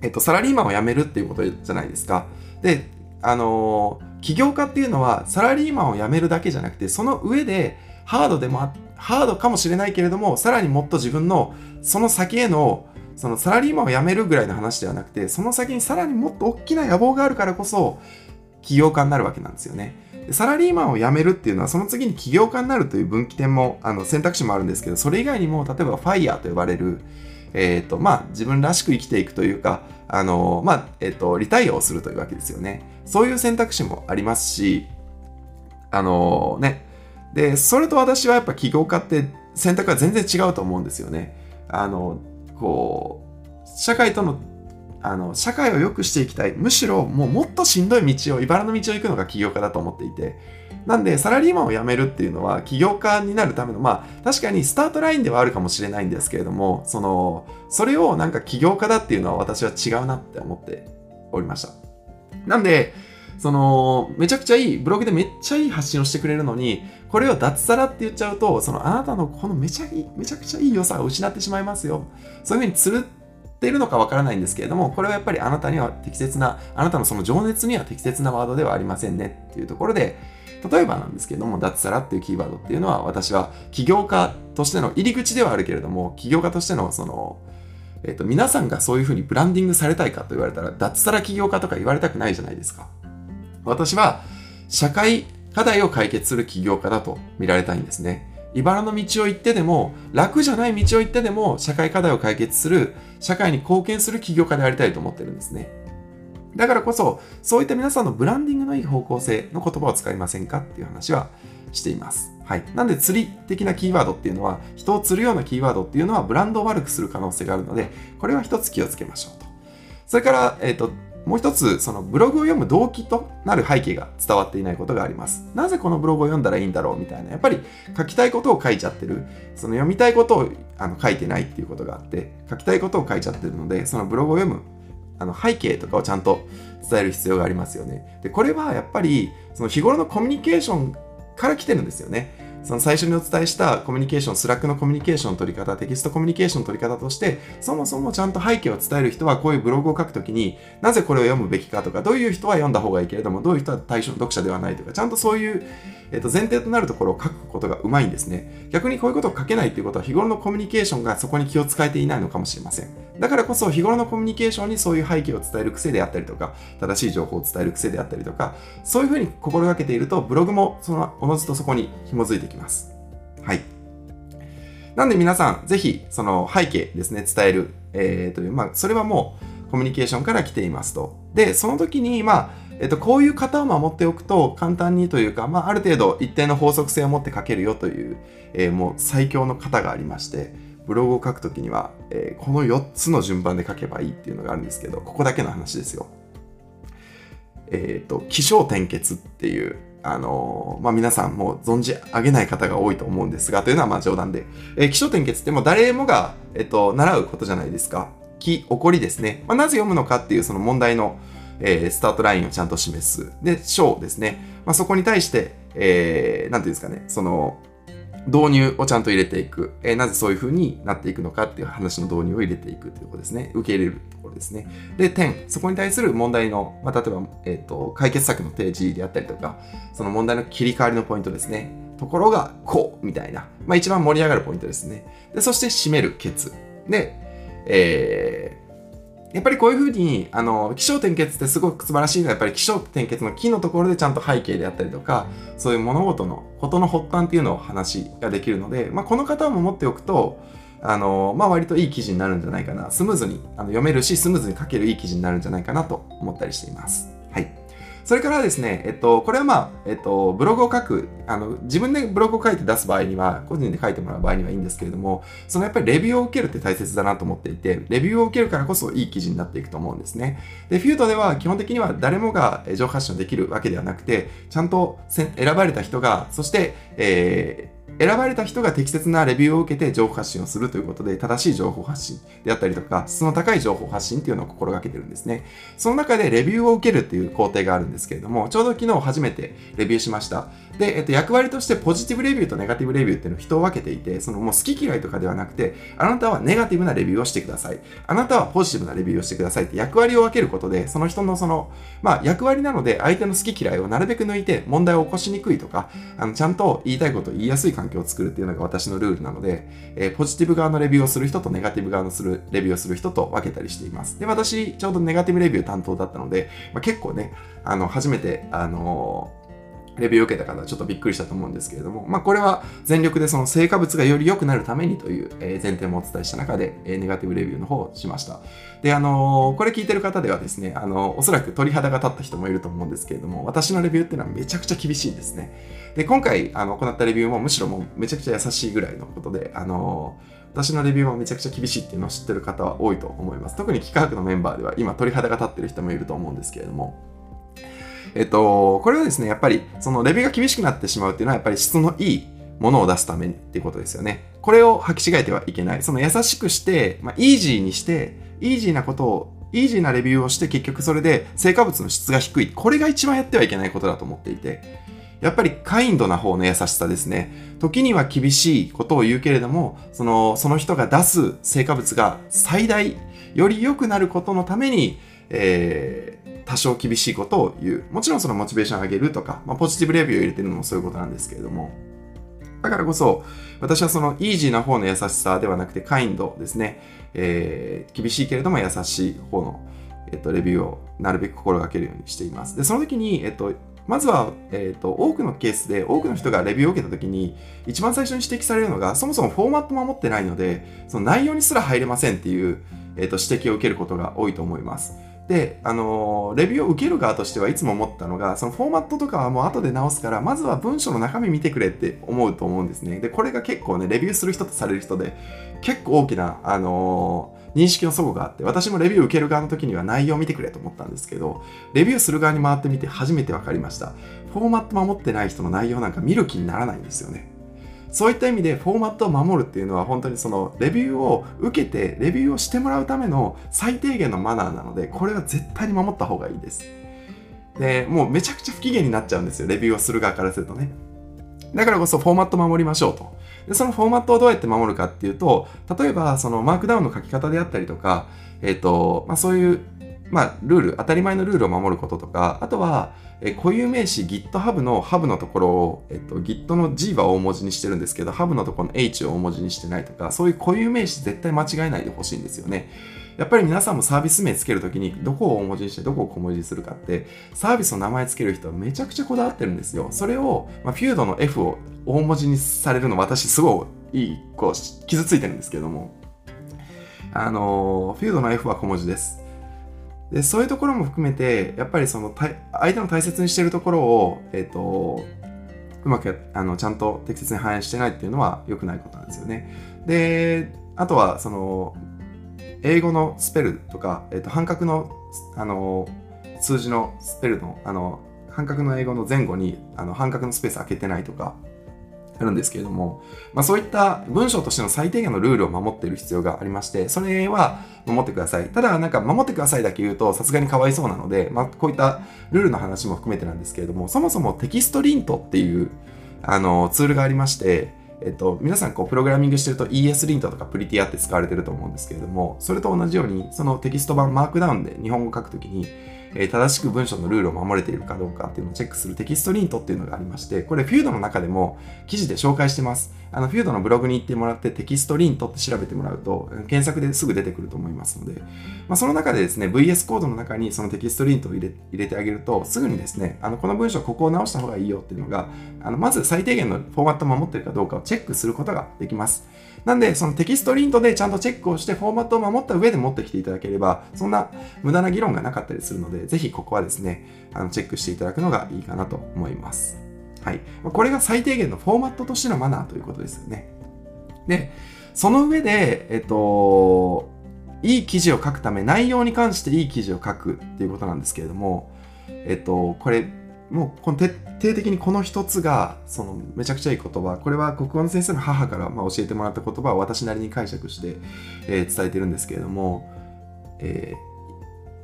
えっと、サラリーマンを辞めるっていうことじゃないですか。で、あのー、起業家っていうのはサラリーマンを辞めるだけじゃなくて、その上でハードでもハードかもしれないけれども、さらにもっと自分のその先へのそのサラリーマンを辞めるぐらいの話ではなくて、その先にさらにもっと大きな野望があるからこそ、起業家になるわけなんですよね。サラリーマンを辞めるっていうのは、その次に起業家になるという分岐点も、あの、選択肢もあるんですけど、それ以外にも、例えばファイヤーと呼ばれる、えっ、ー、と、まあ、自分らしく生きていくというか、あの、まあ、えっ、ー、と、リタイアをするというわけですよね。そういう選択肢もありますし、あのね、で、それと私はやっぱ起業家って選択は全然違うと思うんですよね。あの、こう、社会とのあの、社会を良くしていきたい。むしろ、もうもっとしんどい道を、茨の道を行くのが起業家だと思っていて。なんで、サラリーマンを辞めるっていうのは、起業家になるための、まあ、確かにスタートラインではあるかもしれないんですけれども、その、それをなんか起業家だっていうのは私は違うなって思っておりました。なんで、その、めちゃくちゃいい、ブログでめっちゃいい発信をしてくれるのに、これを脱サラって言っちゃうと、そのあなたのこのめちゃ、めちゃくちゃいい良さを失ってしまいますよ。そういうふうにつるっているのかわからないんですけれども、これはやっぱりあなたには適切な、あなたのその情熱には適切なワードではありませんねっていうところで、例えばなんですけれども、脱サラっていうキーワードっていうのは、私は起業家としての入り口ではあるけれども、起業家としてのその、えっ、と、皆さんがそういうふうにブランディングされたいかと言われたら、脱サラ起業家とか言われたくないじゃないですか。私は、社会課題を解決する起業家だと見られたいんですね。茨の道を行ってでも、楽じゃない道を行ってでも、社会課題を解決する、社会に貢献する起業家でありたいと思ってるんですね。だからこそ、そういった皆さんのブランディングのいい方向性の言葉を使いませんかっていう話はしています。はい。なんで釣り的なキーワードっていうのは、人を釣るようなキーワードっていうのはブランドを悪くする可能性があるので、これは一つ気をつけましょうと。それから、えっ、ー、と、もう一つ、そのブログを読む動機となる背景が伝わっていないことがあります。なぜこのブログを読んだらいいんだろうみたいな。やっぱり書きたいことを書いちゃってる。その読みたいことをあの書いてないっていうことがあって、書きたいことを書いちゃってるので、そのブログを読むあの背景とかをちゃんと伝える必要がありますよね。で、これはやっぱりその日頃のコミュニケーションから来てるんですよね。その最初にお伝えしたコミュニケーション、スラックのコミュニケーションの取り方、テキストコミュニケーションの取り方として、そもそもちゃんと背景を伝える人はこういうブログを書くときになぜこれを読むべきかとか、どういう人は読んだ方がいいけれども、どういう人は対象の読者ではないとか、ちゃんとそういう、えっと、前提となるところを書くことがうまいんですね。逆にこういうことを書けないということは、日頃のコミュニケーションがそこに気を使えていないのかもしれません。だからこそ、日頃のコミュニケーションにそういう背景を伝える癖であったりとか、正しい情報を伝える癖であったりとか、そういうふうに心がけていると、ブログもそのおのずとそこに紐づいてきます。はい。なんで皆さん、ぜひ、その背景ですね、伝える、えー、という、まあ、それはもう、コミュニケーションから来ていますと。で、その時に、まあ、えっと、こういう型を守っておくと簡単にというか、まあ、ある程度一定の法則性を持って書けるよという、えー、もう最強の型がありまして、ブログを書くときには、えー、この4つの順番で書けばいいっていうのがあるんですけど、ここだけの話ですよ。えっ、ー、と、気象転結っていう、あのまあ、皆さんもう存じ上げない方が多いと思うんですが、というのはまあ冗談で、えー、気象転結ってもう誰もが、えっと、習うことじゃないですか。気、起こりですね。まあ、なぜ読むのかっていうその問題の、えー、スタートラインをちゃんと示す。で、章ですね。まあ、そこに対して、えー、なんていうんですかね、その、導入をちゃんと入れていく。えー、なぜそういう風になっていくのかっていう話の導入を入れていくということですね。受け入れるところですね。で、点。そこに対する問題の、まあ、例えば、えっ、ー、と、解決策の提示であったりとか、その問題の切り替わりのポイントですね。ところが、こう、みたいな。まあ、一番盛り上がるポイントですね。で、そして、締める、ケツ。で、えー、やっぱりこういうふうに、あの、気象転結ってすごく素晴らしいのは、やっぱり気象転結の木のところでちゃんと背景であったりとか、そういう物事のことの発端っていうのを話ができるので、まあ、この方も持っておくと、あの、まあ、割といい記事になるんじゃないかな。スムーズにあの読めるし、スムーズに書けるいい記事になるんじゃないかなと思ったりしています。はい。それからですね、えっと、これはまあ、えっと、ブログを書く、あの、自分でブログを書いて出す場合には、個人で書いてもらう場合にはいいんですけれども、そのやっぱりレビューを受けるって大切だなと思っていて、レビューを受けるからこそいい記事になっていくと思うんですね。で、フュートでは基本的には誰もが情報発信できるわけではなくて、ちゃんと選ばれた人が、そして、えー、選ばれた人が適切なレビューを受けて情報発信をするということで、正しい情報発信であったりとか、質の高い情報発信っていうのを心がけてるんですね。その中でレビューを受けるっていう工程があるんですけれども、ちょうど昨日初めてレビューしました。で、えっと、役割としてポジティブレビューとネガティブレビューっていうのを人を分けていて、そのもう好き嫌いとかではなくて、あなたはネガティブなレビューをしてください。あなたはポジティブなレビューをしてくださいって役割を分けることで、その人のその、まあ役割なので相手の好き嫌いをなるべく抜いて問題を起こしにくいとか、あの、ちゃんと言いたいことを言いやすい環境を作るっていうのが私のルールなので、えー、ポジティブ側のレビューをする人とネガティブ側のするレビューをする人と分けたりしています。で、私、ちょうどネガティブレビュー担当だったので、まあ、結構ね、あの、初めて、あのーレビューを受けた方はちょっとびっくりしたと思うんですけれども、まあこれは全力でその成果物がより良くなるためにという前提もお伝えした中でネガティブレビューの方をしました。で、あの、これ聞いてる方ではですね、あの、おそらく鳥肌が立った人もいると思うんですけれども、私のレビューっていうのはめちゃくちゃ厳しいんですね。で、今回あの行ったレビューもむしろもうめちゃくちゃ優しいぐらいのことで、あの私のレビューもめちゃくちゃ厳しいっていうのを知ってる方は多いと思います。特に企画のメンバーでは今鳥肌が立ってる人もいると思うんですけれども、えっと、これはですね、やっぱりそのレビューが厳しくなってしまうっていうのはやっぱり質のいいものを出すためにっていうことですよね。これを履き違えてはいけない。その優しくして、まあ、イージーにして、イージーなことをイージーなレビューをして結局それで成果物の質が低い。これが一番やってはいけないことだと思っていて。やっぱりカインドな方の優しさですね。時には厳しいことを言うけれども、その、その人が出す成果物が最大、より良くなることのために、えー、多少厳しいことを言う。もちろんそのモチベーション上げるとか、まあ、ポジティブレビューを入れてるのもそういうことなんですけれども、だからこそ、私はそのイージーな方の優しさではなくて、カインドですね。えー、厳しいけれども優しい方の、えっと、レビューをなるべく心がけるようにしています。で、その時に、えっと、まずは、えーと、多くのケースで多くの人がレビューを受けたときに一番最初に指摘されるのがそもそもフォーマット守ってないのでその内容にすら入れませんっていう、えーと、指摘を受けることが多いと思います。で、あのー、レビューを受ける側としてはいつも思ったのが、そのフォーマットとかはもう後で直すから、まずは文章の中身見てくれって思うと思うんですね。で、これが結構ね、レビューする人とされる人で、結構大きな、あのー認識の齟齬があって、私もレビュー受ける側の時には内容を見てくれと思ったんですけど、レビューする側に回ってみて初めて分かりました。フォーマット守ってない人の内容なんか見る気にならないんですよね。そういった意味でフォーマットを守るっていうのは本当にそのレビューを受けてレビューをしてもらうための最低限のマナーなのでこれは絶対に守った方がいいです。で、もうめちゃくちゃ不機嫌になっちゃうんですよ。レビューをする側からするとね。だからこそフォーマット守りましょうと。で、そのフォーマットをどうやって守るかっていうと、例えばそのマークダウンの書き方であったりとか、えっ、ー、と、まあそういうまあ、ルール、当たり前のルールを守ることとか、あとは、え固有名詞 GitHub の Hub のところを、えっと、Git の G は大文字にしてるんですけど、Hub のところの H を大文字にしてないとか、そういう固有名詞絶対間違えないでほしいんですよね。やっぱり皆さんもサービス名つけるときに、どこを大文字にしてどこを小文字にするかって、サービスの名前つける人はめちゃくちゃこだわってるんですよ。それを、まあ、フュードの F を大文字にされるの私すごいいい、こう、傷ついてるんですけども、あの、フュードの F は小文字です。でそういうところも含めてやっぱりその相手の大切にしてるところを、え、ー、とうまくあのちゃんと適切に反映してないっていうのは良くないことなんですよね。であとはその英語のスペルとか、えっ、ー、と半角のあの数字のスペルのあの半角の英語の前後にあの半角のスペース開けてないとかあるんですけれども、まあ、そういった文章としての最低限のルールを守っている必要がありまして、それは守ってください。ただ、なんか守ってくださいだけ言うと、さすがにかわいそうなので、まあ、こういったルールの話も含めてなんですけれども、そもそも textlint っていう、あの、ツールがありまして、えっと、皆さんこうプログラミングしてると ES リントとかプリティアって使われてると思うんですけれども、それと同じように、そのテキスト版マークダウンで日本語書くときに、え正しく文章のルールを守れているかどうかっていうのをチェックする textlint っていうのがありまして、これフュードの中でも記事で紹介してます。あの、フュードのブログに行ってもらって textlint って調べてもらうと、検索ですぐ出てくると思いますので、まあ、その中でですね、VS コードの中にそのテキストリントを入れ入れてあげると、すぐにですね、あの、この文章ここを直した方がいいよっていうのが、あの、まず最低限のフォーマットを守ってるかどうかをチェックすることができます。なんで、その textlint でちゃんとチェックをしてフォーマットを守った上で持ってきていただければ、そんな無駄な議論がなかったりするので、ぜひここはですね、あのチェックしていただくのがいいかなと思います。はい。これが最低限のフォーマットとしてのマナーということですよね。で、その上で、えっと、いい記事を書くため、内容に関していい記事を書くっていうことなんですけれども、えっと、これ、もうこの徹底的にこの一つがそのめちゃくちゃいい言葉これは国語の先生の母からまあ教えてもらった言葉を私なりに解釈して、えー、伝えてるんですけれども、え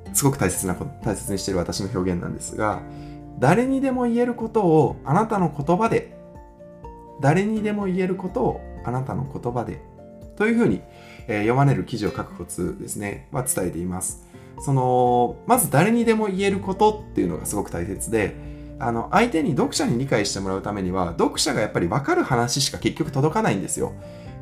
ー、すごく大切なこと大切にしてる私の表現なんですが誰にでも言えることをあなたの言葉で誰にでも言えることをあなたの言葉でというふうに、えー、読まれる記事を書くコツですねは伝えています。そのまず誰にでも言えることっていうのがすごく大切であの相手に読者に理解してもらうためには読者がやっぱり分かる話しか結局届かないんですよ。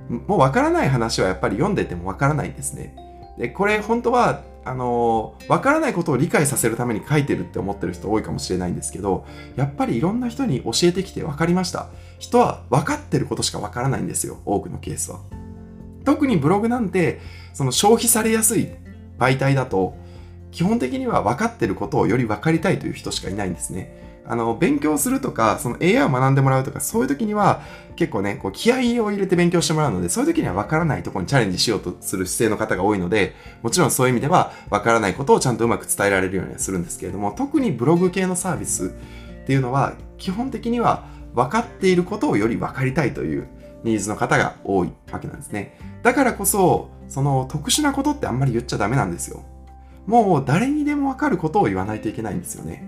もう分からない話はやっぱり読んでても分からないんですね。でこれ本当はあの分からないことを理解させるために書いてるって思ってる人多いかもしれないんですけどやっぱりいろんな人に教えてきて分かりました人は分かってることしか分からないんですよ多くのケースは特にブログなんてその消費されやすい媒体だと基本的には分かってることをより分かりたいという人しかいないんですねあの、勉強するとか、その AI を学んでもらうとか、そういう時には、結構ね、こう気合を入れて勉強してもらうので、そういう時には分からないところにチャレンジしようとする姿勢の方が多いので、もちろんそういう意味では、分からないことをちゃんとうまく伝えられるようにはするんですけれども、特にブログ系のサービスっていうのは、基本的には分かっていることをより分かりたいというニーズの方が多いわけなんですね。だからこそ、その特殊なことってあんまり言っちゃダメなんですよ。もう誰にでも分かることを言わないといけないんですよね。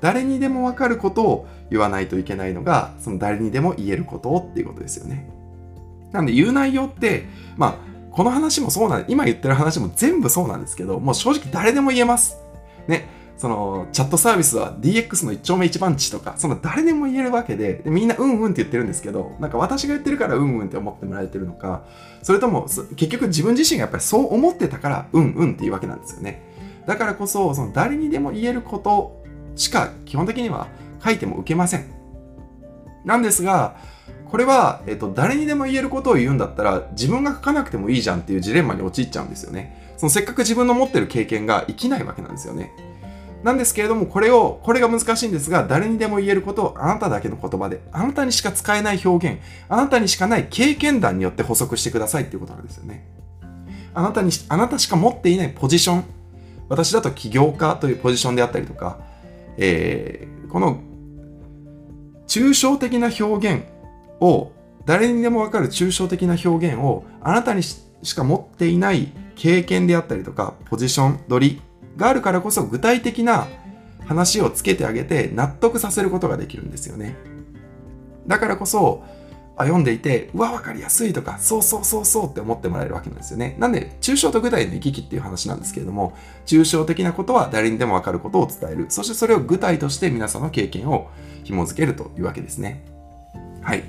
誰にでもわかることを言わないといけないのが、その誰にでも言えることをっていうことですよね。なんで言う内容って、まあ、この話もそうなん今言ってる話も全部そうなんですけど、もう正直誰でも言えます。ね。その、チャットサービスは DX の一丁目一番地とか、その誰でも言えるわけでで、みんなうんうんって言ってるんですけど、なんか私が言ってるからうんうんって思ってもらえてるのか、それとも、結局自分自身がやっぱりそう思ってたからうんうんっていうわけなんですよね。だからこそ、その誰にでも言えることしか基本的には書いても受けません。なんですが、これは、えっと、誰にでも言えることを言うんだったら、自分が書かなくてもいいじゃんっていうジレンマに陥っちゃうんですよね。そのせっかく自分の持ってる経験が生きないわけなんですよね。なんですけれども、これを、これが難しいんですが、誰にでも言えることをあなただけの言葉で、あなたにしか使えない表現、あなたにしかない経験談によって補足してくださいっていうことなんですよね。あなたに、あなたしか持っていないポジション、私だと起業家というポジションであったりとか、えー、この抽象的な表現を、誰にでもわかる抽象的な表現をあなたにしか持っていない経験であったりとか、ポジション取りがあるからこそ具体的な話をつけてあげて納得させることができるんですよね。だからこそ、あ読んでいて、うわ、わかりやすいとか、そうそうそうそうって思ってもらえるわけなんですよね。なんで、抽象と具体の行き来っていう話なんですけれども、抽象的なことは誰にでもわかることを伝える。そしてそれを具体として皆さんの経験を紐づけるというわけですね。はい。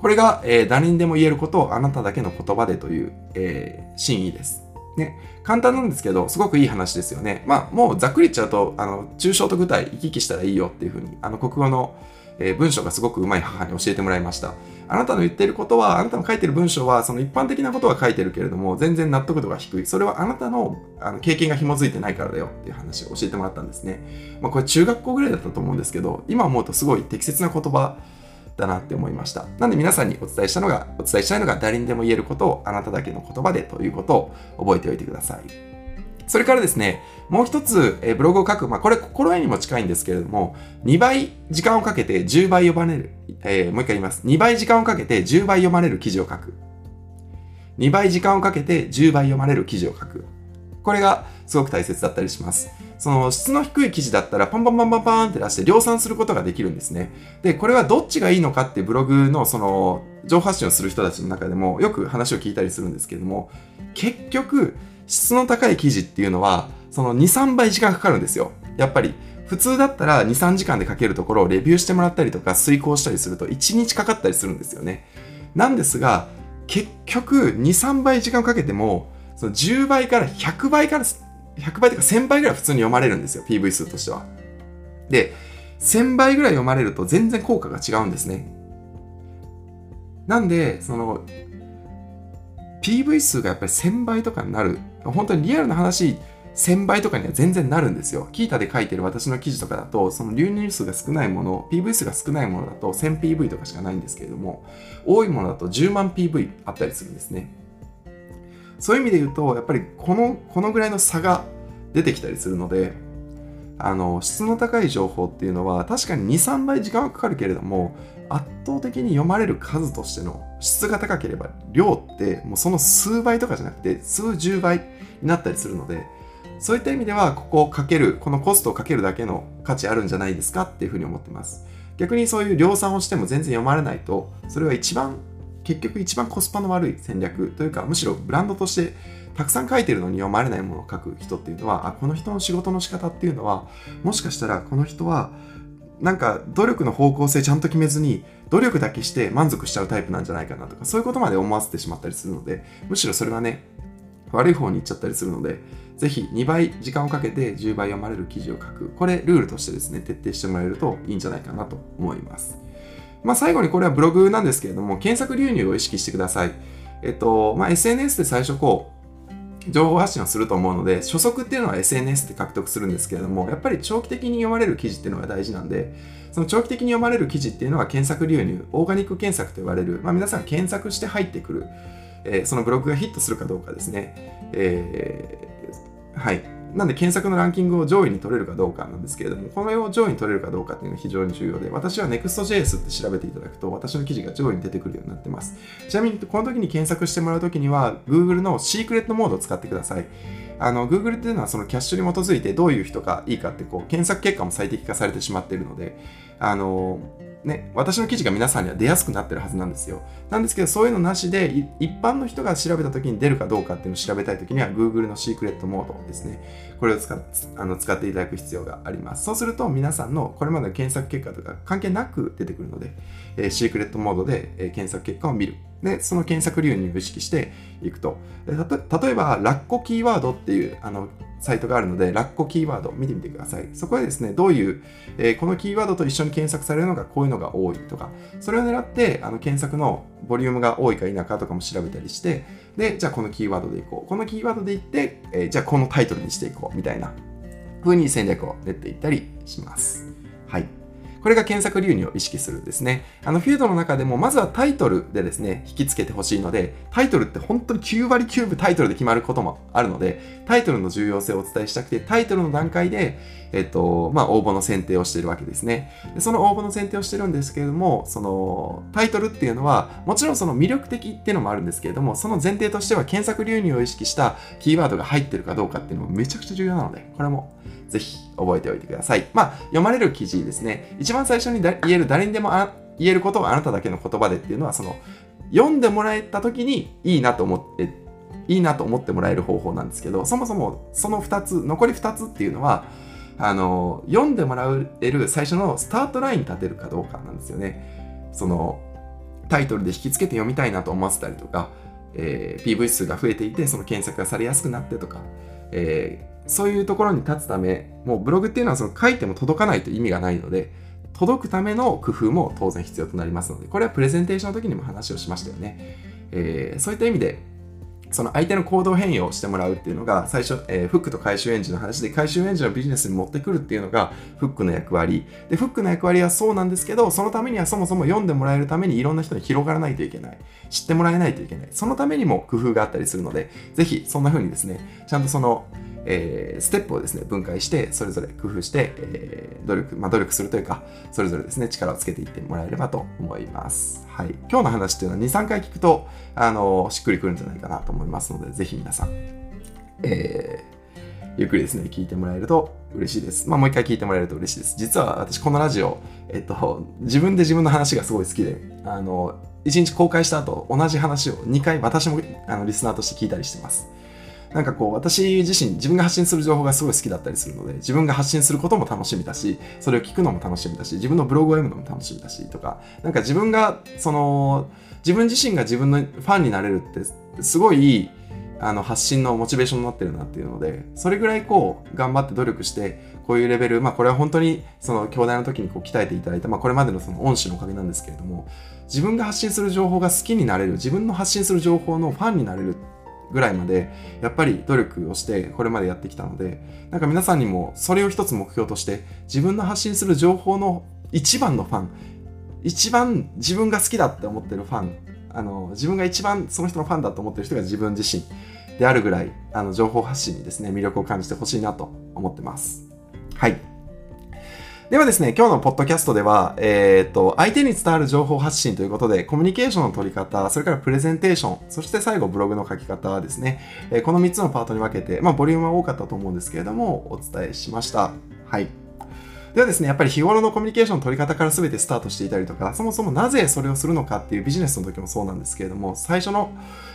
これが、えー、誰にでも言えることをあなただけの言葉でという、えー、真意です。ね、簡単なんですけど、すごくいい話ですよね。まあ、もうざっくり言っちゃうと、あの、抽象と具体行き来したらいいよっていうふうに、あの、国語の、えー、文章がすごくうまい母に教えてもらいました。あなたの言ってることは、あなたの書いてる文章は、その一般的なことは書いてるけれども、全然納得度が低い。それはあなたのあの経験が紐づいてないからだよっていう話を教えてもらったんですね。まあ、これ中学校ぐらいだったと思うんですけど、今思うとすごい適切な言葉だなって思いました。なんで皆さんにお伝えしたのが、お伝えしたいのが誰にでも言えることをあなただけの言葉でということを覚えておいてください。それからですね、もう一つ、えブログを書く。まあ、これ心得にも近いんですけれども、2倍時間をかけて10倍読まれる。えー、もう一回言います。2倍時間をかけて10倍読まれる記事を書く。2倍時間をかけて10倍読まれる記事を書く。これがすごく大切だったりします。その質の低い記事だったらパンパンパンパンパンって出して量産することができるんですね。で、これはどっちがいいのかってブログのその情報発信をする人たちの中でもよく話を聞いたりするんですけれども、結局質の高い記事っていうのは、その2、3倍時間かかるんですよ。やっぱり。普通だったら2、3時間で書けるところをレビューしてもらったりとか遂行したりすると1日かかったりするんですよね。なんですが、結局2、3倍時間かけても、その10倍から100倍から、100倍とか1000倍ぐらい普通に読まれるんですよ。PV 数としては。で、1000倍ぐらい読まれると全然効果が違うんですね。なんで、その、PV 数がやっぱり1000倍とかになる。本当にリアルな話、1000倍とかには全然なるんですよ。キータで書いてる私の記事とかだと、その流入数が少ないもの、PV 数が少ないものだと 1000PV とかしかないんですけれども、多いものだと10万 PV あったりするんですね。そういう意味で言うと、やっぱりこの、このぐらいの差が出てきたりするので、あの、質の高い情報っていうのは確かに2、3倍時間はかかるけれども、圧倒的に読まれる数としての質が高ければ量ってもうその数倍とかじゃなくて数十倍になったりするのでそういった意味ではここをかけるこのコストをかけるだけの価値あるんじゃないですかっていうふうに思ってます。逆にそういう量産をしても全然読まれないとそれは一番結局一番コスパの悪い戦略というかむしろブランドとしてたくさん書いてるのに読まれないものを書く人っていうのはあこの人の仕事の仕方っていうのはもしかしたらこの人はなんか努力の方向性ちゃんと決めずに努力だけして満足しちゃうタイプなんじゃないかなとかそういうことまで思わせてしまったりするのでむしろそれはね悪い方に行っちゃったりするのでぜひ2倍時間をかけて10倍読まれる記事を書く。これルールとしてですね徹底してもらえるといいんじゃないかなと思います。まあ最後にこれはブログなんですけれども検索流入を意識してくださいえっとまあ SNS で最初こう情報発信をすると思うので、初速っていうのは SNS で獲得するんですけれども、やっぱり長期的に読まれる記事っていうのが大事なんで、その長期的に読まれる記事っていうのは検索流入、オーガニック検索と言われる、まあ、皆さん検索して入ってくる、えー、そのブログがヒットするかどうかですね。えー、はい。なんで検索のランキングを上位に取れるかどうかなんですけれども、このを上位に取れるかどうかっていうのが非常に重要で、私は Next.js って調べていただくと、私の記事が上位に出てくるようになってます。ちなみに、この時に検索してもらう時には、Google のシークレットモードを使ってください。あの、Google っていうのはそのキャッシュに基づいてどういう人がいいかってこう、検索結果も最適化されてしまっているので、あの、ね、私の記事が皆さんには出やすくなってるはずなんですよ。なんですけど、そういうのなしで、一般の人が調べた時に出るかどうかっていうのを調べたい時には、Google のシークレットモードですね。これを使っあの使っていただく必要があります。そうすると、皆さんのこれまでの検索結果とか関係なく出てくるので、えー、シークレットモードで、えー、検索結果を見る。で、その検索流入を意識していくと。例えば、ラッコキーワードっていう、あの、サイトがあるので、ラッコキーワード見てみてください。そこでですね、どういう、えー、このキーワードと一緒に検索されるのがこういうのが多いとか、それを狙って、あの検索のボリュームが多いか否かとかも調べたりして、で、じゃあこのキーワードでいこう。このキーワードでいって、えー、じゃあこのタイトルにしていこう。みたいな風に戦略を練っていったりします。はい。これが検索流入を意識するんですね。あの、フィールドの中でも、まずはタイトルでですね、引き付けてほしいので、タイトルって本当に9割9分タイトルで決まることもあるので、タイトルの重要性をお伝えしたくて、タイトルの段階で、えっと、まあ、応募の選定をしているわけですね。でその応募の選定をしてるんですけれども、その、タイトルっていうのは、もちろんその魅力的っていうのもあるんですけれども、その前提としては検索流入を意識したキーワードが入ってるかどうかっていうのもめちゃくちゃ重要なので、これもぜひ覚えておいてください。まあ、読まれる記事ですね。一番最初に言える誰にでも言えることがあなただけの言葉でっていうのは、その、読んでもらえた時にいいなと思って、いいなと思ってもらえる方法なんですけど、そもそもその2つ、残り2つっていうのは、あの、読んでもらえる最初のスタートラインに立てるかどうかなんですよね。その、タイトルで引き付けて読みたいなと思わせたりとか、えー、PV 数が増えていて、その検索がされやすくなってとか、えー、そういうところに立つため、もうブログっていうのはその書いても届かないと意味がないので、届くための工夫も当然必要となりますので、これはプレゼンテーションの時にも話をしましたよね。えー、そういった意味で、その相手の行動変容をしてもらうっていうのが、最初、えー、フックと回収エンジンの話で、回収エンジンをビジネスに持ってくるっていうのが、フックの役割。で、フックの役割はそうなんですけど、そのためにはそもそも読んでもらえるためにいろんな人に広がらないといけない。知ってもらえないといけない。そのためにも工夫があったりするので、ぜひ、そんな風にですね、ちゃんとその、えー、ステップをですね、分解して、それぞれ工夫して、えー、努力、まあ、努力するというか、それぞれですね、力をつけていってもらえればと思います。はい。今日の話っていうのは2、3回聞くと、あの、しっくりくるんじゃないかなと思いますので、ぜひ皆さん、えー、ゆっくりですね、聞いてもらえると嬉しいです。まあ、もう一回聞いてもらえると嬉しいです。実は私、このラジオ、えっと、自分で自分の話がすごい好きで、あの、1日公開した後、同じ話を2回私もあのリスナーとして聞いたりしてます。なんかこう、私自身、自分が発信する情報がすごい好きだったりするので、自分が発信することも楽しみだし、それを聞くのも楽しみだし、自分のブログを読むのも楽しみだし、とか、なんか自分が、その、自分自身が自分のファンになれるって、すごいいい、あの、発信のモチベーションになってるなっていうので、それぐらいこう、頑張って努力して、こういうレベル、まあこれは本当に、その、兄弟の時にこう、鍛えていただいた、まあこれまでのその恩師のおかげなんですけれども、自分が発信する情報が好きになれる、自分の発信する情報のファンになれるぐらいまで、やっぱり努力をしてこれまでやってきたので、なんか皆さんにもそれを一つ目標として、自分の発信する情報の一番のファン、一番自分が好きだって思ってるファン、あの、自分が一番その人のファンだと思ってる人が自分自身であるぐらい、あの、情報発信にですね、魅力を感じてほしいなと思ってます。はい。ではですね、今日のポッドキャストでは、えっ、ー、と、相手に伝わる情報発信ということで、コミュニケーションの取り方、それからプレゼンテーション、そして最後ブログの書き方ですね、えー、この3つのパートに分けて、まあ、ボリュームは多かったと思うんですけれども、お伝えしました。はい。ではですね、やっぱり日頃のコミュニケーションの取り方から全てスタートしていたりとか、そもそもなぜそれをするのかっていうビジネスの時もそうなんですけれども、最初の、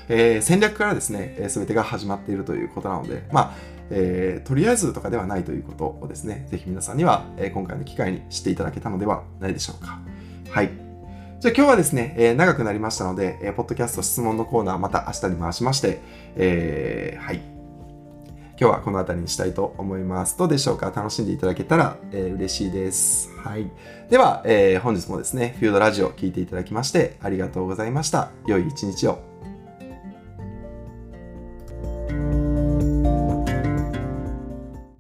えー、戦略からですね、全てが始まっているということなので、まあ、えー、とりあえずとかではないということをですね、ぜひ皆さんには、えー、今回の機会に知っていただけたのではないでしょうか。はい。じゃあ今日はですね、えー、長くなりましたので、えー、ポッドキャスト質問のコーナーまた明日に回しまして、えー、はい。今日はこの辺りにしたいと思います。どうでしょうか？楽しんでいただけたら、えー、嬉しいです。はい。では、えー、本日もですね、フードラジオ聴いていただきましてありがとうございました。良い一日を。